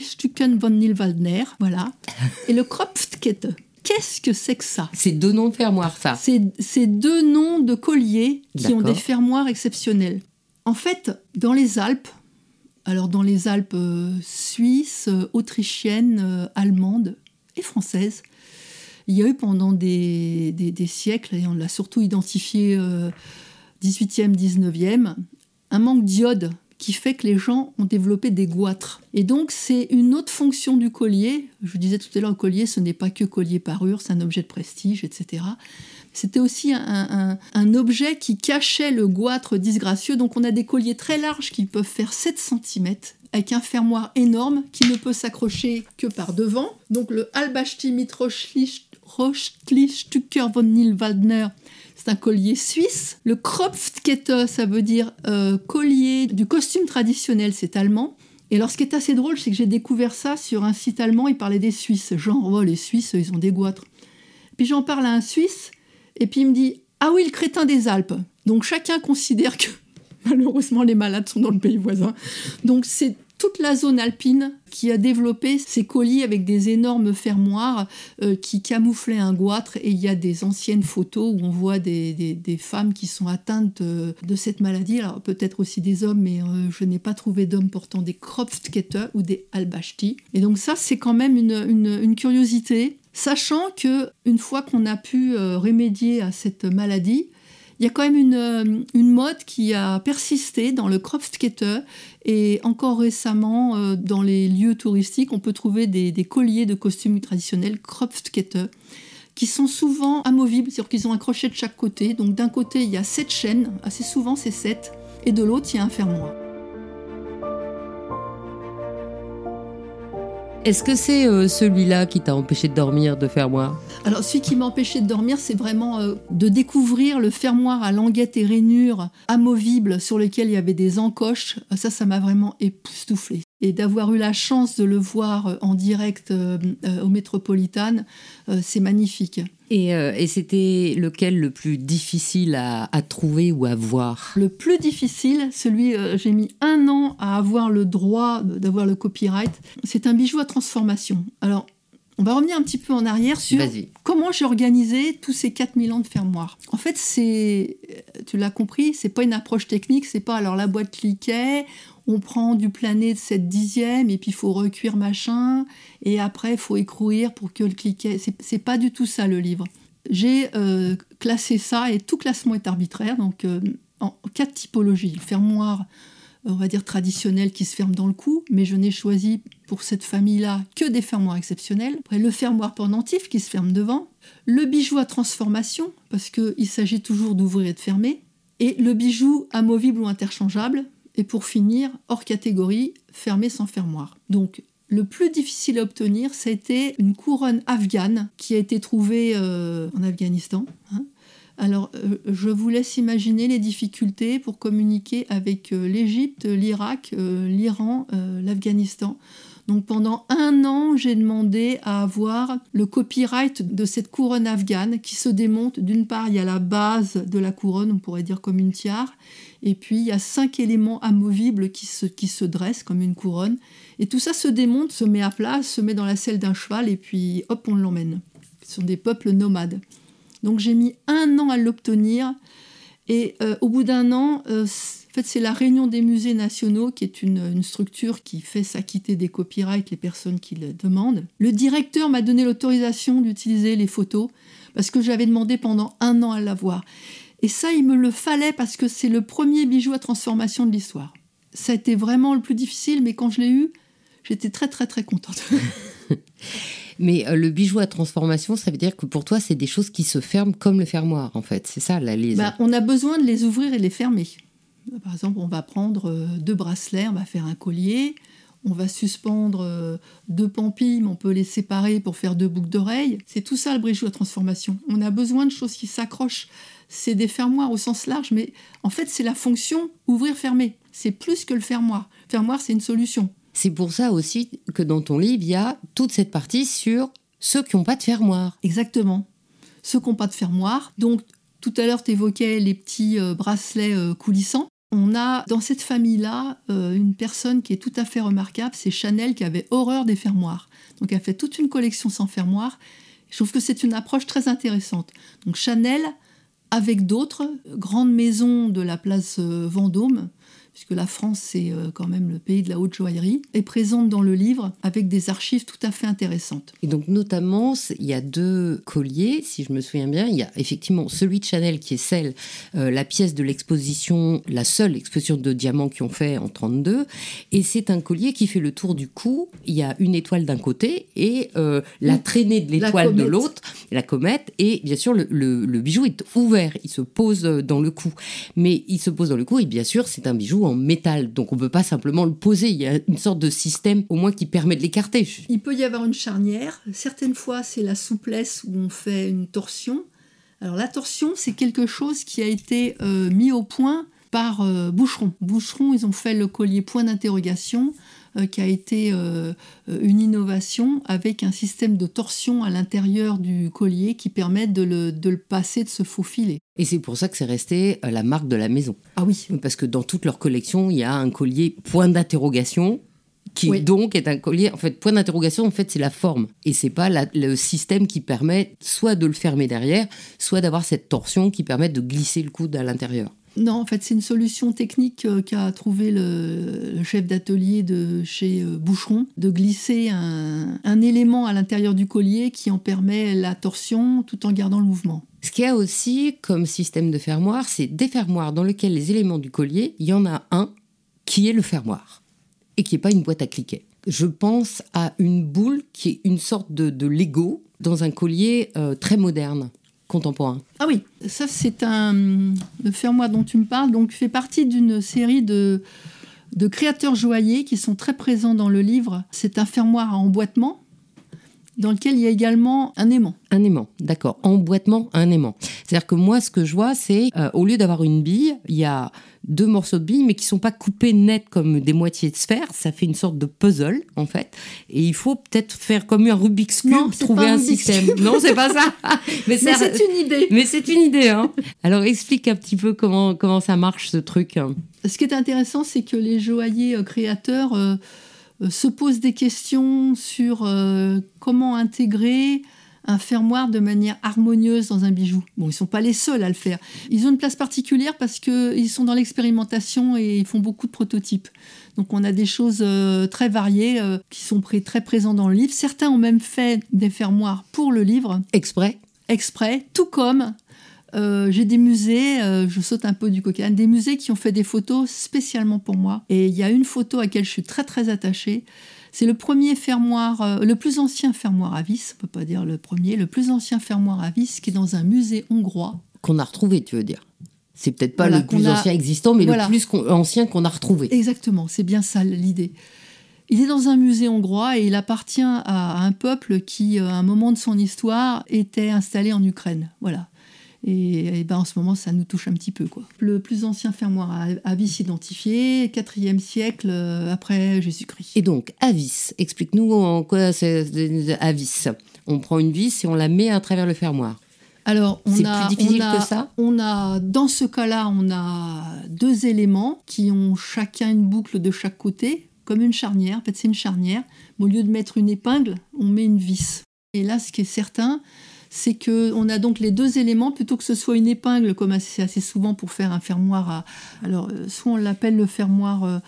Speaker 1: Stücken von Nilwaldner, voilà. Et le Kropftkette. Qu'est-ce que c'est que ça?
Speaker 2: C'est deux noms de fermoirs, ça.
Speaker 1: C'est deux noms de colliers qui ont des fermoirs exceptionnels. En fait, dans les Alpes, alors dans les Alpes euh, suisses, autrichiennes, allemandes et françaises. Il y a eu pendant des, siècles, et on l'a surtout identifié 18e, 19e, un manque d'iode qui fait que les gens ont développé des goitres. Et donc c'est une autre fonction du collier. Je disais tout à l'heure, le collier, ce n'est pas que collier parure, c'est un objet de prestige, etc. C'était aussi un, objet qui cachait le goitre disgracieux. Donc on a des colliers très larges qui peuvent faire 7 cm avec un fermoir énorme qui ne peut s'accrocher que par devant. Donc le Albachti Mitroschlich Stucker von Nilwaldner un collier suisse. Le Kropfkette, ça veut dire euh, collier du costume traditionnel, c'est allemand. Et alors, ce qui est assez drôle, c'est que j'ai découvert ça sur un site allemand. Il parlait des Suisses. Genre, oh, les Suisses, ils ont des goitres. Puis j'en parle à un Suisse, et puis il me dit Ah oui, le crétin des Alpes. Donc chacun considère que malheureusement les malades sont dans le pays voisin. Donc c'est toute la zone alpine qui a développé ces colis avec des énormes fermoirs euh, qui camouflaient un goitre. Et il y a des anciennes photos où on voit des, femmes qui sont atteintes de, cette maladie. Alors peut-être aussi des hommes, mais euh, je n'ai pas trouvé d'hommes portant des Kropfkette ou des Albachti. Et donc ça, c'est quand même une, curiosité. Sachant que une fois qu'on a pu euh, remédier à cette maladie, il y a quand même une, euh, mode qui a persisté dans le Kropfkette et encore récemment euh, dans les lieux touristiques, on peut trouver des, colliers de costumes traditionnels Kropfkette qui sont souvent amovibles, c'est-à-dire qu'ils ont un crochet de chaque côté. Donc d'un côté, il y a sept chaînes, assez souvent c'est sept, et de l'autre, il y a un fermoir.
Speaker 2: Est-ce que c'est euh, celui-là qui t'a empêché de dormir, de fermoir
Speaker 1: Alors, celui qui m'a empêché de dormir, c'est vraiment euh, de découvrir le fermoir à languette et rainure amovible sur lequel il y avait des encoches. Ça, ça m'a vraiment époustouflé et d'avoir eu la chance de le voir euh, en direct euh, euh, au Métropolitane, c'est magnifique.
Speaker 2: Et, c'était lequel le plus difficile à, trouver ou à voir?
Speaker 1: Le plus difficile, celui, j'ai mis un an à avoir le droit d'avoir le copyright, c'est un bijou à transformation. Alors, on va revenir un petit peu en arrière sur comment j'ai organisé tous ces 4000 ans de fermoir. En fait, c'est, tu l'as compris, c'est pas une approche technique, c'est pas alors la boîte cliquet, on prend du plané de cette dixième et puis il faut recuire machin et après il faut écrouir pour que le cliquet. C'est pas du tout ça le livre. J'ai euh, classé ça et tout classement est arbitraire donc euh, en quatre typologies. Le fermoir, on va dire traditionnel qui se ferme dans le cou, mais je n'ai choisi pour cette famille-là que des fermoirs exceptionnels. Après, le fermoir pendentif qui se ferme devant, le bijou à transformation parce qu'il s'agit toujours d'ouvrir et de fermer, et le bijou amovible ou interchangeable et pour finir, hors catégorie, fermé sans fermoir. Donc le plus difficile à obtenir, c'était une couronne afghane qui a été trouvée euh, en Afghanistan. Hein. Alors, euh, je vous laisse imaginer les difficultés pour communiquer avec euh, l'Égypte, l'Irak, l'Iran, l'Afghanistan. Donc pendant un an, j'ai demandé à avoir le copyright de cette couronne afghane qui se démonte. D'une part, il y a la base de la couronne, on pourrait dire comme une tiare, et puis il y a cinq éléments amovibles qui se, qui se dressent comme une couronne. Et tout ça se démonte, se met à plat, se met dans la selle d'un cheval, et puis hop, on l'emmène. Ce sont des peuples nomades. Donc j'ai mis un an à l'obtenir. Et euh, au bout d'un an, euh, fait, c'est la Réunion des musées nationaux qui est une, structure qui fait s'acquitter des copyrights les personnes qui le demandent. Le directeur m'a donné l'autorisation d'utiliser les photos parce que j'avais demandé pendant un an à l'avoir. Et ça, il me le fallait parce que c'est le premier bijou à transformation de l'histoire. Ça a été vraiment le plus difficile, mais quand je l'ai eu, j'étais très très très contente.
Speaker 2: Mais euh, le bijou à transformation, ça veut dire que pour toi, c'est des choses qui se ferment comme le fermoir, en fait. C'est ça, la lise.
Speaker 1: Bah, on a besoin de les ouvrir et les fermer. Par exemple, on va prendre euh, deux bracelets, on va faire un collier, on va suspendre euh, deux pampilles, on peut les séparer pour faire deux boucles d'oreilles. C'est tout ça le bijou à transformation. On a besoin de choses qui s'accrochent. C'est des fermoirs au sens large, mais en fait, c'est la fonction ouvrir-fermer. C'est plus que le fermoir. Fermoir, c'est une solution.
Speaker 2: C'est pour ça aussi que dans ton livre, il y a toute cette partie sur ceux qui n'ont pas de fermoir.
Speaker 1: Exactement. Ceux qui n'ont pas de fermoir. Donc, tout à l'heure, tu évoquais les petits euh, bracelets coulissants. On a dans cette famille-là euh, une personne qui est tout à fait remarquable, c'est Chanel qui avait horreur des fermoirs. Donc elle fait toute une collection sans fermoir. Je trouve que c'est une approche très intéressante. Donc Chanel, avec d'autres, grandes maisons de la place euh, Vendôme, puisque la France, c'est euh, quand même le pays de la haute joaillerie, est présente dans le livre avec des archives tout à fait intéressantes.
Speaker 2: Et donc, notamment, il y a deux colliers, si je me souviens bien. Il y a effectivement celui de Chanel qui est celle, euh, la pièce de l'exposition, la seule exposition de diamants qu'ils ont fait en 32. Et c'est un collier qui fait le tour du cou. Il y a une étoile d'un côté et euh, la traînée de l'étoile de l'autre, la comète. Et bien sûr, le, le bijou est ouvert. Il se pose dans le cou. Mais il se pose dans le cou et bien sûr, c'est un bijou métal, donc on peut pas simplement le poser. Il y a une sorte de système au moins qui permet de l'écarter.
Speaker 1: Il peut y avoir une charnière. Certaines fois, c'est la souplesse où on fait une torsion. Alors la torsion, c'est quelque chose qui a été euh, mis au point par euh, Boucheron. Boucheron, ils ont fait le collier point d'interrogation qui a été euh, une innovation avec un système de torsion à l'intérieur du collier qui permet de le, passer, de se faufiler.
Speaker 2: Et c'est pour ça que c'est resté euh, la marque de la maison.
Speaker 1: Ah oui.
Speaker 2: Parce que dans toute leur collection, il y a un collier point d'interrogation qui donc est un collier. En fait, point d'interrogation, en fait, c'est la forme. Et c'est pas le système qui permet soit de le fermer derrière, soit d'avoir cette torsion qui permet de glisser le coude à l'intérieur.
Speaker 1: Non, en fait, c'est une solution technique euh, qu'a trouvé le, chef d'atelier de chez euh, Boucheron, de glisser un, élément à l'intérieur du collier qui en permet la torsion tout en gardant le mouvement.
Speaker 2: Ce qu'il y a aussi comme système de fermoir, c'est des fermoirs dans lesquels les éléments du collier, il y en a un qui est le fermoir et qui n'est pas une boîte à cliquet. Je pense à une boule qui est une sorte de, Lego dans un collier euh, très moderne contemporain.
Speaker 1: Ah oui, ça c'est un le fermoir dont tu me parles, donc fait partie d'une série de de créateurs joailliers qui sont très présents dans le livre. C'est un fermoir à emboîtement dans lequel il y a également un aimant.
Speaker 2: Un aimant, d'accord. Emboîtement, un aimant. C'est-à-dire que moi, ce que je vois, c'est euh, au lieu d'avoir une bille, il y a deux morceaux de billes, mais qui sont pas coupés net comme des moitiés de sphère. Ça fait une sorte de puzzle, en fait. Et il faut peut-être faire comme un Rubik's Cube, trouver un système. Non, c'est pas ça.
Speaker 1: mais c'est une idée.
Speaker 2: Mais c'est une idée. Hein. Alors, explique un petit peu comment, comment ça marche, ce truc.
Speaker 1: Ce qui est intéressant, c'est que les joailliers euh, créateurs euh, euh, se posent des questions sur comment intégrer un fermoir de manière harmonieuse dans un bijou. Bon, ils sont pas les seuls à le faire. Ils ont une place particulière parce qu'ils sont dans l'expérimentation et ils font beaucoup de prototypes. Donc on a des choses euh, très variées euh, qui sont très présents dans le livre. Certains ont même fait des fermoirs pour le livre.
Speaker 2: Exprès
Speaker 1: Exprès, tout comme euh, j'ai des musées, je saute un peu du coquin, des musées qui ont fait des photos spécialement pour moi. Et il y a une photo à laquelle je suis très très attachée. C'est le premier fermoir, euh, le plus ancien fermoir à vis, on peut pas dire le premier, le plus ancien fermoir à vis qui est dans un musée hongrois.
Speaker 2: Qu'on a retrouvé, tu veux dire C'est peut-être pas le plus ancien existant, mais le plus ancien qu'on a retrouvé.
Speaker 1: Exactement, c'est bien ça l'idée. Il est dans un musée hongrois et il appartient à un peuple qui, euh, à un moment de son histoire, était installé en Ukraine. Voilà. Et, ben en ce moment, ça nous touche un petit peu. Quoi. Le plus ancien fermoir à Avis identifié, 4e siècle euh, après Jésus-Christ.
Speaker 2: Et donc, Avis, explique-nous en quoi c'est Avis. On prend une vis et on la met à travers le fermoir.
Speaker 1: Alors, on a, plus difficile que ça? on a, dans ce cas-là, on a deux éléments qui ont chacun une boucle de chaque côté, comme une charnière. En fait, c'est une charnière. Au lieu de mettre une épingle, on met une vis. Et là, ce qui est certain, c'est que on a donc les deux éléments plutôt que ce soit une épingle comme c'est assez souvent pour faire un fermoir à alors euh, soit on l'appelle le fermoir euh,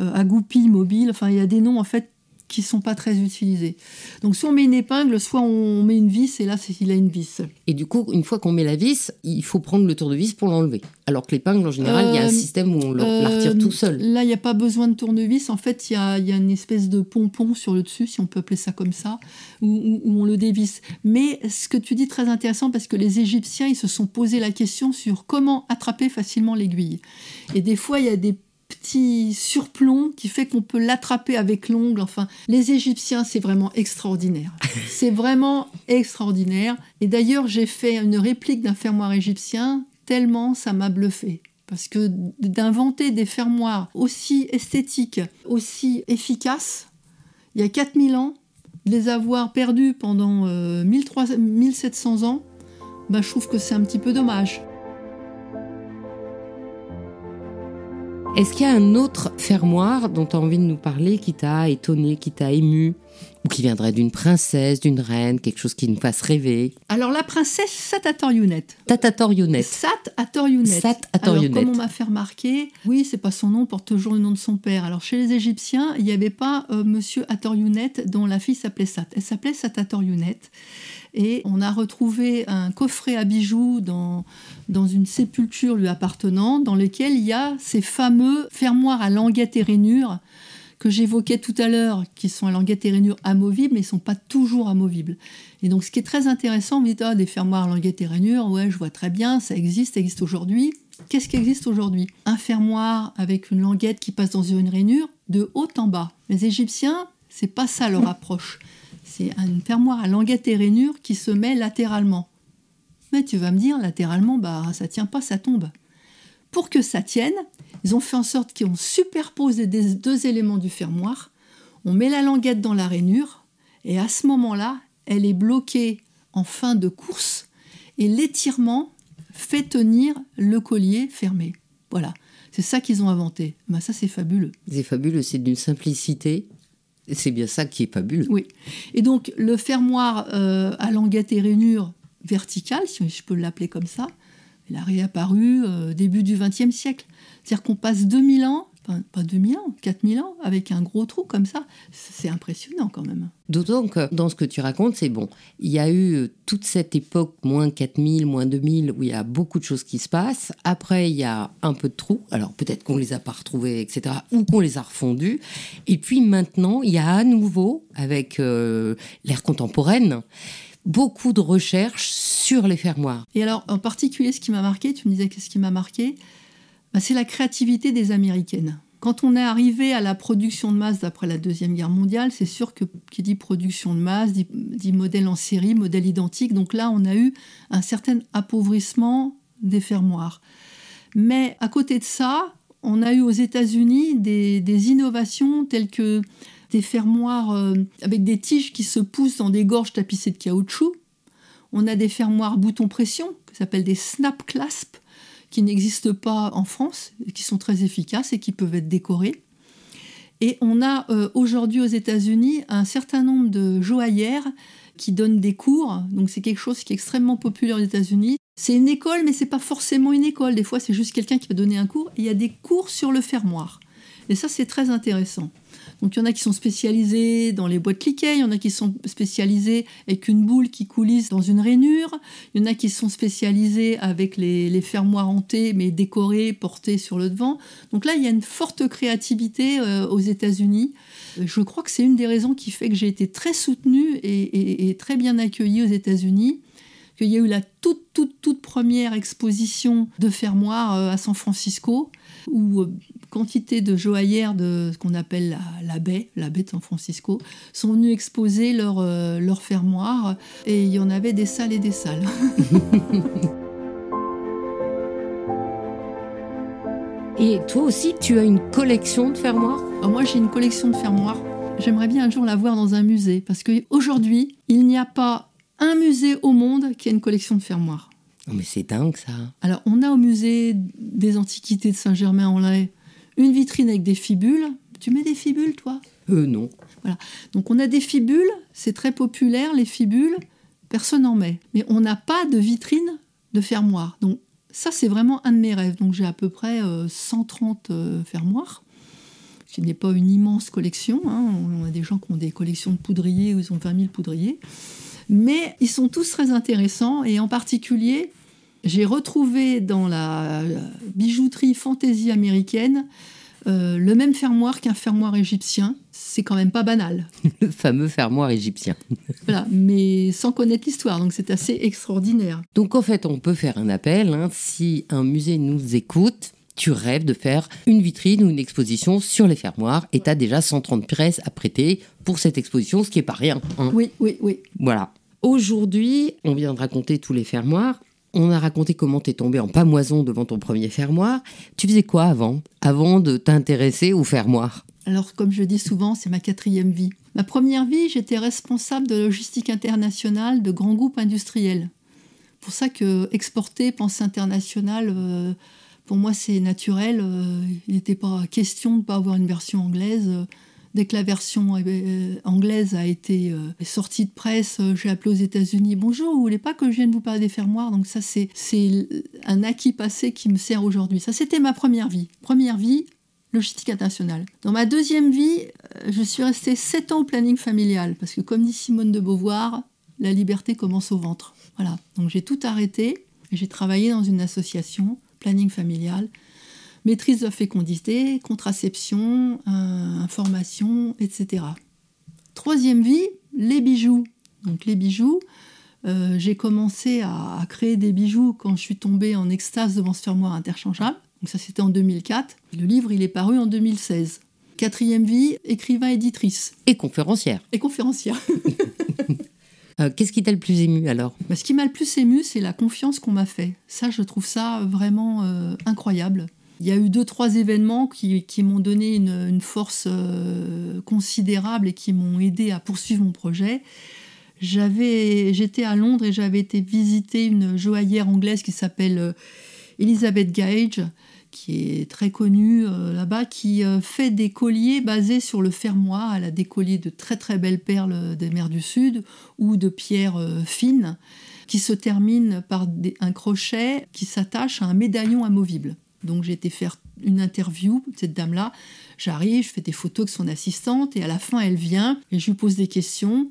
Speaker 1: euh, à goupille mobile enfin il y a des noms en fait qui sont pas très utilisés. Donc soit on met une épingle, soit on met une vis, et là il a une vis.
Speaker 2: Et du coup, une fois qu'on met la vis, il faut prendre le tournevis pour l'enlever. Alors que l'épingle, en général, il y a un euh, système où on la retire tout seul.
Speaker 1: Euh, là, il n'y a pas besoin de tournevis. En fait, il y a, une espèce de pompon sur le dessus, si on peut appeler ça comme ça, où, où on le dévisse. Mais ce que tu dis très intéressant parce que les Égyptiens, ils se sont posé la question sur comment attraper facilement l'aiguille. Et des fois, il y a des petit surplomb qui fait qu'on peut l'attraper avec l'ongle. Enfin, les Égyptiens, c'est vraiment extraordinaire. c'est vraiment extraordinaire. Et d'ailleurs, j'ai fait une réplique d'un fermoir égyptien tellement ça m'a bluffé. Parce que d'inventer des fermoirs aussi esthétiques, aussi efficaces, il y a 4000 ans, les avoir perdus pendant 1700 euh, ans, bah, je trouve que c'est un petit peu dommage.
Speaker 2: Est-ce qu'il y a un autre fermoir dont tu as envie de nous parler qui t'a étonné, qui t'a ému ou qui viendrait d'une princesse, d'une reine, quelque chose qui nous fasse rêver?
Speaker 1: Alors la princesse Sat Atorionet.
Speaker 2: Tatorionet.
Speaker 1: Sat Atorionet.
Speaker 2: Sat
Speaker 1: Alors comme on m'a fait remarquer, oui, c'est pas son nom, porte toujours le nom de son père. Alors chez les Égyptiens, il n'y avait pas euh, Monsieur Atorionet dont la fille s'appelait Sat. Elle s'appelait Sat Atorionet. Et on a retrouvé un coffret à bijoux dans, dans une sépulture lui appartenant, dans lequel il y a ces fameux fermoirs à languettes et rainures que j'évoquais tout à l'heure, qui sont à languette et rainure amovibles, mais ils ne sont pas toujours amovibles. Et donc, ce qui est très intéressant, dites, ah, des fermoirs à languette et rainure, ouais, je vois très bien, ça existe, ça existe aujourd'hui. Qu'est-ce qui existe aujourd'hui? Un fermoir avec une languette qui passe dans une rainure de haut en bas. Les Égyptiens, c'est pas ça leur approche. C'est un fermoir à languette et rainure qui se met latéralement. Mais tu vas me dire, latéralement, bah ça tient pas, ça tombe. Pour que ça tienne, ils ont fait en sorte qu'on superpose les deux éléments du fermoir. On met la languette dans la rainure et à ce moment-là, elle est bloquée en fin de course et l'étirement fait tenir le collier fermé. Voilà, c'est ça qu'ils ont inventé. Ben ça, c'est fabuleux.
Speaker 2: C'est fabuleux, c'est d'une simplicité. C'est bien ça qui est fabuleux.
Speaker 1: Oui. Et donc, le fermoir euh, à languette et rainure verticale, si je peux l'appeler comme ça, il a réapparu euh, début du XXe siècle. C'est-à-dire qu'on passe 2000 ans, enfin, pas 2000 ans, 4000 ans, avec un gros trou comme ça. C'est impressionnant quand même.
Speaker 2: D'autant que dans ce que tu racontes, c'est bon. Il y a eu toute cette époque, moins 4000, moins 2000, où il y a beaucoup de choses qui se passent. Après, il y a un peu de trous. Alors peut-être qu'on les a pas retrouvés, etc. Ou qu'on les a refondus. Et puis maintenant, il y a à nouveau, avec euh, l'ère contemporaine, beaucoup de recherches sur les fermoirs.
Speaker 1: Et alors, en particulier, ce qui m'a marqué, tu me disais qu'est-ce qui m'a marqué bah, C'est la créativité des Américaines. Quand on est arrivé à la production de masse d'après la Deuxième Guerre mondiale, c'est sûr que qui dit production de masse dit, modèle en série, modèle identique. Donc là, on a eu un certain appauvrissement des fermoirs. Mais à côté de ça, on a eu aux États-Unis des, innovations telles que des fermoirs euh, avec des tiges qui se poussent dans des gorges tapissées de caoutchouc. On a des fermoirs bouton pression, qui s'appellent des snap clasp, qui n'existent pas en France, qui sont très efficaces et qui peuvent être décorés. Et on a euh, aujourd'hui aux États-Unis un certain nombre de joaillères qui donnent des cours. Donc c'est quelque chose qui est extrêmement populaire aux États-Unis. C'est une école, mais c'est pas forcément une école. Des fois, c'est juste quelqu'un qui va donner un cours. Il y a des cours sur le fermoir. Et ça, c'est très intéressant. Donc il y en a qui sont spécialisés dans les boîtes cliquets, il y en a qui sont spécialisés avec une boule qui coulisse dans une rainure, il y en a qui sont spécialisés avec les, fermoirs hantés mais décorés, portés sur le devant. Donc là, il y a une forte créativité euh, aux États-Unis. Je crois que c'est une des raisons qui fait que j'ai été très soutenue et, très bien accueillie aux États-Unis qu'il y a eu la toute, toute, toute première exposition de fermoirs euh, à San Francisco, où euh, quantité de joaillères de ce qu'on appelle la, baie, la baie de San Francisco, sont venus exposer leur, euh, leur fermoir et il y en avait des salles et des salles.
Speaker 2: et toi aussi, tu as une collection de fermoirs?
Speaker 1: Moi, j'ai une collection de fermoirs. J'aimerais bien un jour la voir dans un musée parce qu'aujourd'hui, il n'y a pas un musée au monde qui a une collection de fermoirs.
Speaker 2: Oh, mais c'est dingue ça.
Speaker 1: Alors, on a au musée des Antiquités de Saint-Germain-en-Laye une vitrine avec des fibules. Tu mets des fibules, toi?
Speaker 2: Euh, non.
Speaker 1: Voilà. Donc on a des fibules, c'est très populaire, les fibules, personne n'en met. Mais on n'a pas de vitrine de fermoir. Donc ça, c'est vraiment un de mes rêves. Donc j'ai à peu près 130 euh, euh, fermoirs, ce qui n'est pas une immense collection. Hein. On a des gens qui ont des collections de poudriers, où ils ont 20 000 poudriers. Mais ils sont tous très intéressants, et en particulier, j'ai retrouvé dans la bijouterie fantaisie américaine euh, le même fermoir qu'un fermoir égyptien. C'est quand même pas banal.
Speaker 2: le fameux fermoir égyptien.
Speaker 1: voilà, mais sans connaître l'histoire, donc c'est assez extraordinaire.
Speaker 2: Donc en fait, on peut faire un appel. Hein, si un musée nous écoute, tu rêves de faire une vitrine ou une exposition sur les fermoirs et tu as déjà 130 pièces à prêter pour cette exposition, ce qui est pas rien.
Speaker 1: Hein. Oui, oui, oui.
Speaker 2: Voilà. Aujourd'hui, on vient de raconter tous les fermoirs. On a raconté comment t'es tombé en pamoison devant ton premier fermoir. Tu faisais quoi avant Avant de t'intéresser au fermoir?
Speaker 1: Alors, comme je dis souvent, c'est ma quatrième vie. Ma première vie, j'étais responsable de logistique internationale de grands groupes industriels. Pour ça que exporter, penser international, euh, Pour moi, c'est naturel. Euh, il n'était pas question de ne pas avoir une version anglaise. Dès que la version euh, anglaise a été sortie de presse, j'ai appelé aux États-Unis Bonjour, vous voulez pas que je vienne vous parler des fermoirs? Donc, ça, c'est un acquis passé qui me sert aujourd'hui. Ça, c'était ma première vie. Première vie, logistique internationale. Dans ma deuxième vie, je suis restée sept ans au planning familial, parce que comme dit Simone de Beauvoir, la liberté commence au ventre. Voilà, donc j'ai tout arrêté, j'ai travaillé dans une association, planning familial, maîtrise de la fécondité, contraception, euh, information, etc. Troisième vie, les bijoux. Donc les bijoux, euh, j'ai commencé à, créer des bijoux quand je suis tombée en extase devant ce fermoir interchangeable. Donc ça c'était en 2004. Le livre il est paru en 2016. Quatrième vie, écrivain éditrice.
Speaker 2: Et conférencière.
Speaker 1: Et conférencière.
Speaker 2: Euh, qu'est-ce qui t'a le plus ému alors?
Speaker 1: Bah, Ce qui m'a le plus ému, c'est la confiance qu'on m'a fait. Ça, je trouve ça vraiment euh, incroyable. Il y a eu deux, trois événements qui, m'ont donné une, force euh, considérable et qui m'ont aidé à poursuivre mon projet. j'étais à Londres et j'avais été visiter une joaillière anglaise qui s'appelle Elizabeth Gage, qui est très connue euh, là-bas, qui euh, fait des colliers basés sur le fermoir. Elle a des colliers de très très belles perles des mers du Sud ou de pierres euh, fines qui se terminent par un crochet qui s'attache à un médaillon amovible. Donc j'ai été faire une interview cette dame-là. J'arrive, je fais des photos avec son assistante et à la fin elle vient et je lui pose des questions.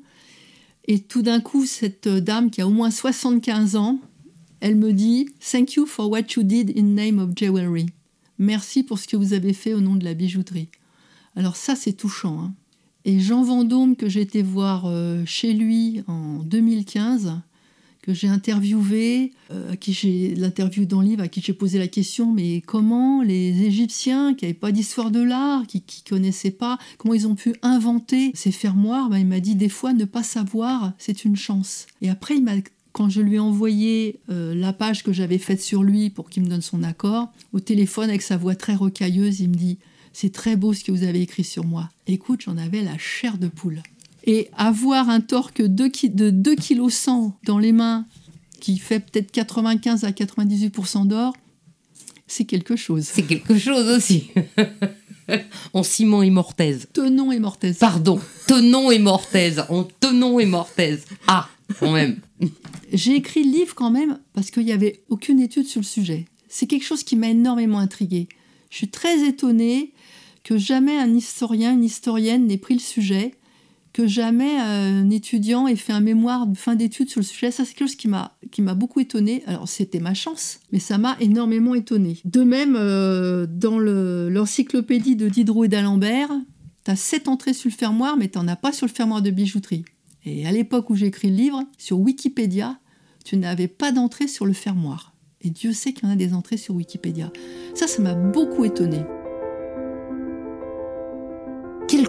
Speaker 1: Et tout d'un coup, cette dame qui a au moins 75 ans, elle me dit Thank you for what you did in name of jewelry. Merci pour ce que vous avez fait au nom de la bijouterie. Alors ça, c'est touchant. Hein. Et Jean Vendôme, que j'ai été voir euh, chez lui en 2015, que j'ai interviewé, euh, à qui j'ai l'interview dans le livre, à qui j'ai posé la question, mais comment les Égyptiens qui n'avaient pas d'histoire de l'art, qui ne connaissaient pas, comment ils ont pu inventer ces fermoirs, ben, il m'a dit des fois ne pas savoir, c'est une chance. Et après, il m'a quand je lui ai envoyé euh, la page que j'avais faite sur lui pour qu'il me donne son accord, au téléphone avec sa voix très rocailleuse, il me dit C'est très beau ce que vous avez écrit sur moi. Écoute, j'en avais la chair de poule. Et avoir un torque de 2 kg 100 dans les mains qui fait peut-être 95 à 98% d'or, c'est quelque chose.
Speaker 2: C'est quelque chose aussi. en ciment et mortaise.
Speaker 1: Tenon et mortaise.
Speaker 2: Pardon, tenon et mortaise. En tenon et mortaise. Ah, quand même.
Speaker 1: J'ai écrit le livre quand même parce qu'il n'y avait aucune étude sur le sujet. C'est quelque chose qui m'a énormément intriguée. Je suis très étonnée que jamais un historien, une historienne n'ait pris le sujet, que jamais euh, un étudiant ait fait un mémoire de fin d'études sur le sujet. Ça, c'est quelque chose qui m'a, beaucoup étonnée. Alors, c'était ma chance, mais ça m'a énormément étonnée. De même, euh, dans l'encyclopédie de Diderot et d'Alembert, tu as sept entrées sur le fermoir, mais tu n'en as pas sur le fermoir de bijouterie. Et à l'époque où j'ai écrit le livre, sur Wikipédia, tu n'avais pas d'entrée sur le fermoir. Et Dieu sait qu'il y en a des entrées sur Wikipédia. Ça, ça m'a beaucoup étonné.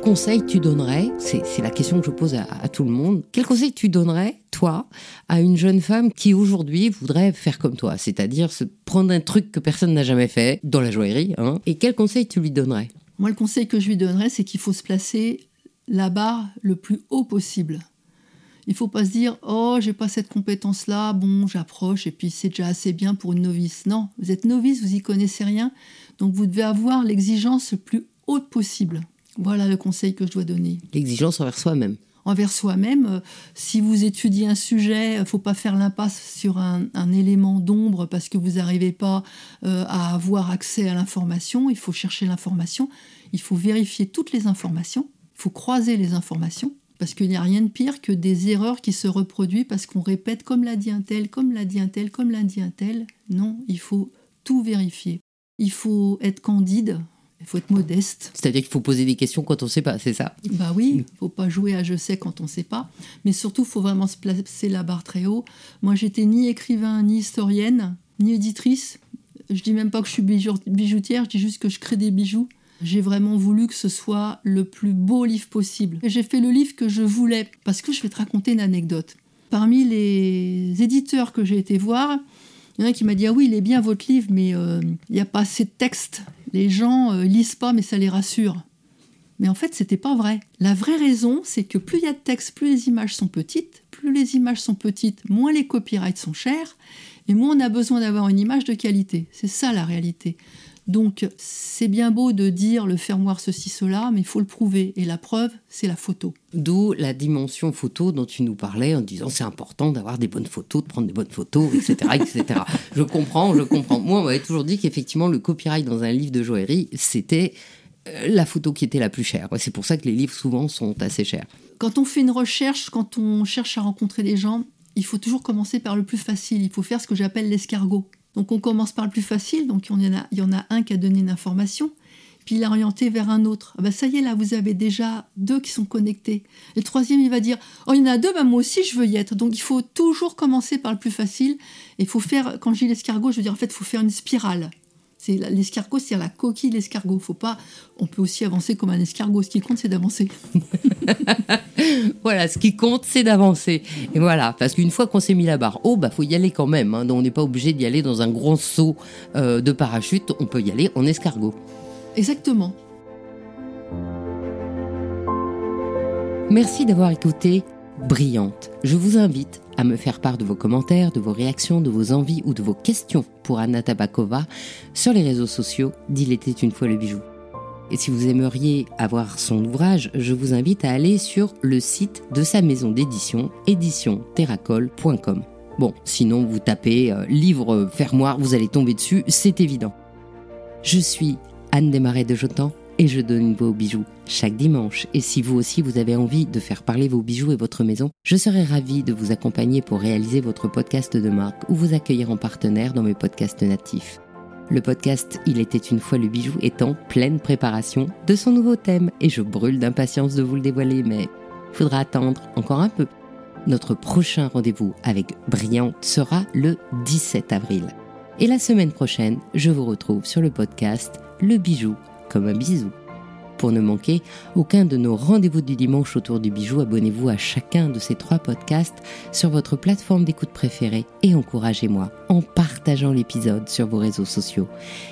Speaker 2: Conseil tu donnerais, c'est la question que je pose à, tout le monde, quel conseil tu donnerais, toi, à une jeune femme qui aujourd'hui voudrait faire comme toi, c'est-à-dire se prendre un truc que personne n'a jamais fait, dans la joaillerie, hein, et quel conseil tu lui donnerais?
Speaker 1: Moi, le conseil que je lui donnerais, c'est qu'il faut se placer la barre le plus haut possible. Il faut pas se dire oh j'ai pas cette compétence là, bon j'approche et puis c'est déjà assez bien pour une novice. Non, vous êtes novice, vous y connaissez rien, donc vous devez avoir l'exigence le plus haute possible. Voilà le conseil que je dois donner.
Speaker 2: L'exigence envers soi-même.
Speaker 1: Envers soi-même, euh, si vous étudiez un sujet, il faut pas faire l'impasse sur un, élément d'ombre parce que vous n'arrivez pas euh, à avoir accès à l'information. Il faut chercher l'information, il faut vérifier toutes les informations, il faut croiser les informations parce qu'il n'y a rien de pire que des erreurs qui se reproduisent parce qu'on répète comme l'a dit un tel, comme l'a dit un tel, comme l'a dit un tel. Non, il faut tout vérifier. Il faut être candide, il faut être modeste.
Speaker 2: C'est-à-dire qu'il faut poser des questions quand on ne sait pas, c'est ça
Speaker 1: Bah oui, il ne faut pas jouer à je sais quand on ne sait pas. Mais surtout, il faut vraiment se placer la barre très haut. Moi, j'étais ni écrivain, ni historienne, ni éditrice. Je dis même pas que je suis bijoutière, je dis juste que je crée des bijoux. J'ai vraiment voulu que ce soit le plus beau livre possible. J'ai fait le livre que je voulais parce que je vais te raconter une anecdote. Parmi les éditeurs que j'ai été voir, il y en a qui m'a dit Ah oui, il est bien votre livre, mais euh, il n'y a pas assez de texte. Les gens euh, lisent pas, mais ça les rassure. Mais en fait, c'était pas vrai. La vraie raison, c'est que plus il y a de texte, plus les images sont petites. Plus les images sont petites, moins les copyrights sont chers. et moins on a besoin d'avoir une image de qualité. C'est ça la réalité. Donc c'est bien beau de dire le fermoir ceci, cela, mais il faut le prouver. Et la preuve, c'est la photo.
Speaker 2: D'où la dimension photo dont tu nous parlais en disant c'est important d'avoir des bonnes photos, de prendre des bonnes photos, etc. etc. je comprends, je comprends. Moi, on m'avait toujours dit qu'effectivement le copyright dans un livre de joaillerie, c'était euh, la photo qui était la plus chère. C'est pour ça que les livres souvent sont assez chers.
Speaker 1: Quand on fait une recherche, quand on cherche à rencontrer des gens, il faut toujours commencer par le plus facile. Il faut faire ce que j'appelle l'escargot. Donc on commence par le plus facile, donc il y en a, y en a un qui a donné une information, puis il a orienté vers un autre. Bah ça y est, là, vous avez déjà deux qui sont connectés. le troisième, il va dire, oh, il y en a deux, bah moi aussi, je veux y être. Donc il faut toujours commencer par le plus facile. Et il faut faire, quand je dis l'escargot, je veux dire, en fait, il faut faire une spirale. C'est l'escargot, c'est la coquille de l'escargot. Faut pas. On peut aussi avancer comme un escargot. Ce qui compte, c'est d'avancer.
Speaker 2: voilà, ce qui compte, c'est d'avancer. Et voilà, parce qu'une fois qu'on s'est mis la barre haut, bah faut y aller quand même. Hein. Donc on n'est pas obligé d'y aller dans un grand saut euh, de parachute. On peut y aller en escargot.
Speaker 1: Exactement.
Speaker 2: Merci d'avoir écouté Brillante. Je vous invite à me faire part de vos commentaires, de vos réactions, de vos envies ou de vos questions pour Anna Tabakova sur les réseaux sociaux d'Il était une fois le bijou. Et si vous aimeriez avoir son ouvrage, je vous invite à aller sur le site de sa maison d'édition, éditionterracole.com. Bon, sinon vous tapez euh, livre fermoir, vous allez tomber dessus, c'est évident. Je suis Anne Desmarais de Jotan et je donne vos bijoux chaque dimanche. Et si vous aussi vous avez envie de faire parler vos bijoux et votre maison, je serai ravie de vous accompagner pour réaliser votre podcast de marque ou vous accueillir en partenaire dans mes podcasts natifs. Le podcast Il était une fois le bijou est en pleine préparation de son nouveau thème et je brûle d'impatience de vous le dévoiler, mais faudra attendre encore un peu. Notre prochain rendez-vous avec Brillante sera le 17 avril. Et la semaine prochaine, je vous retrouve sur le podcast Le bijou comme un bisou. Pour ne manquer aucun de nos rendez-vous du dimanche autour du bijou, abonnez-vous à chacun de ces trois podcasts sur votre plateforme d'écoute préférée et encouragez-moi en partageant l'épisode sur vos réseaux sociaux.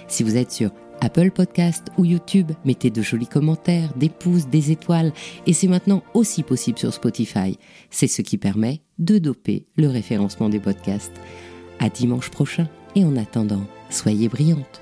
Speaker 2: Si vous êtes sur Apple Podcast ou YouTube, mettez de jolis commentaires, des pouces, des étoiles et c'est maintenant aussi possible sur Spotify. C'est ce qui permet de doper le référencement des podcasts. À dimanche prochain et en attendant, soyez brillantes.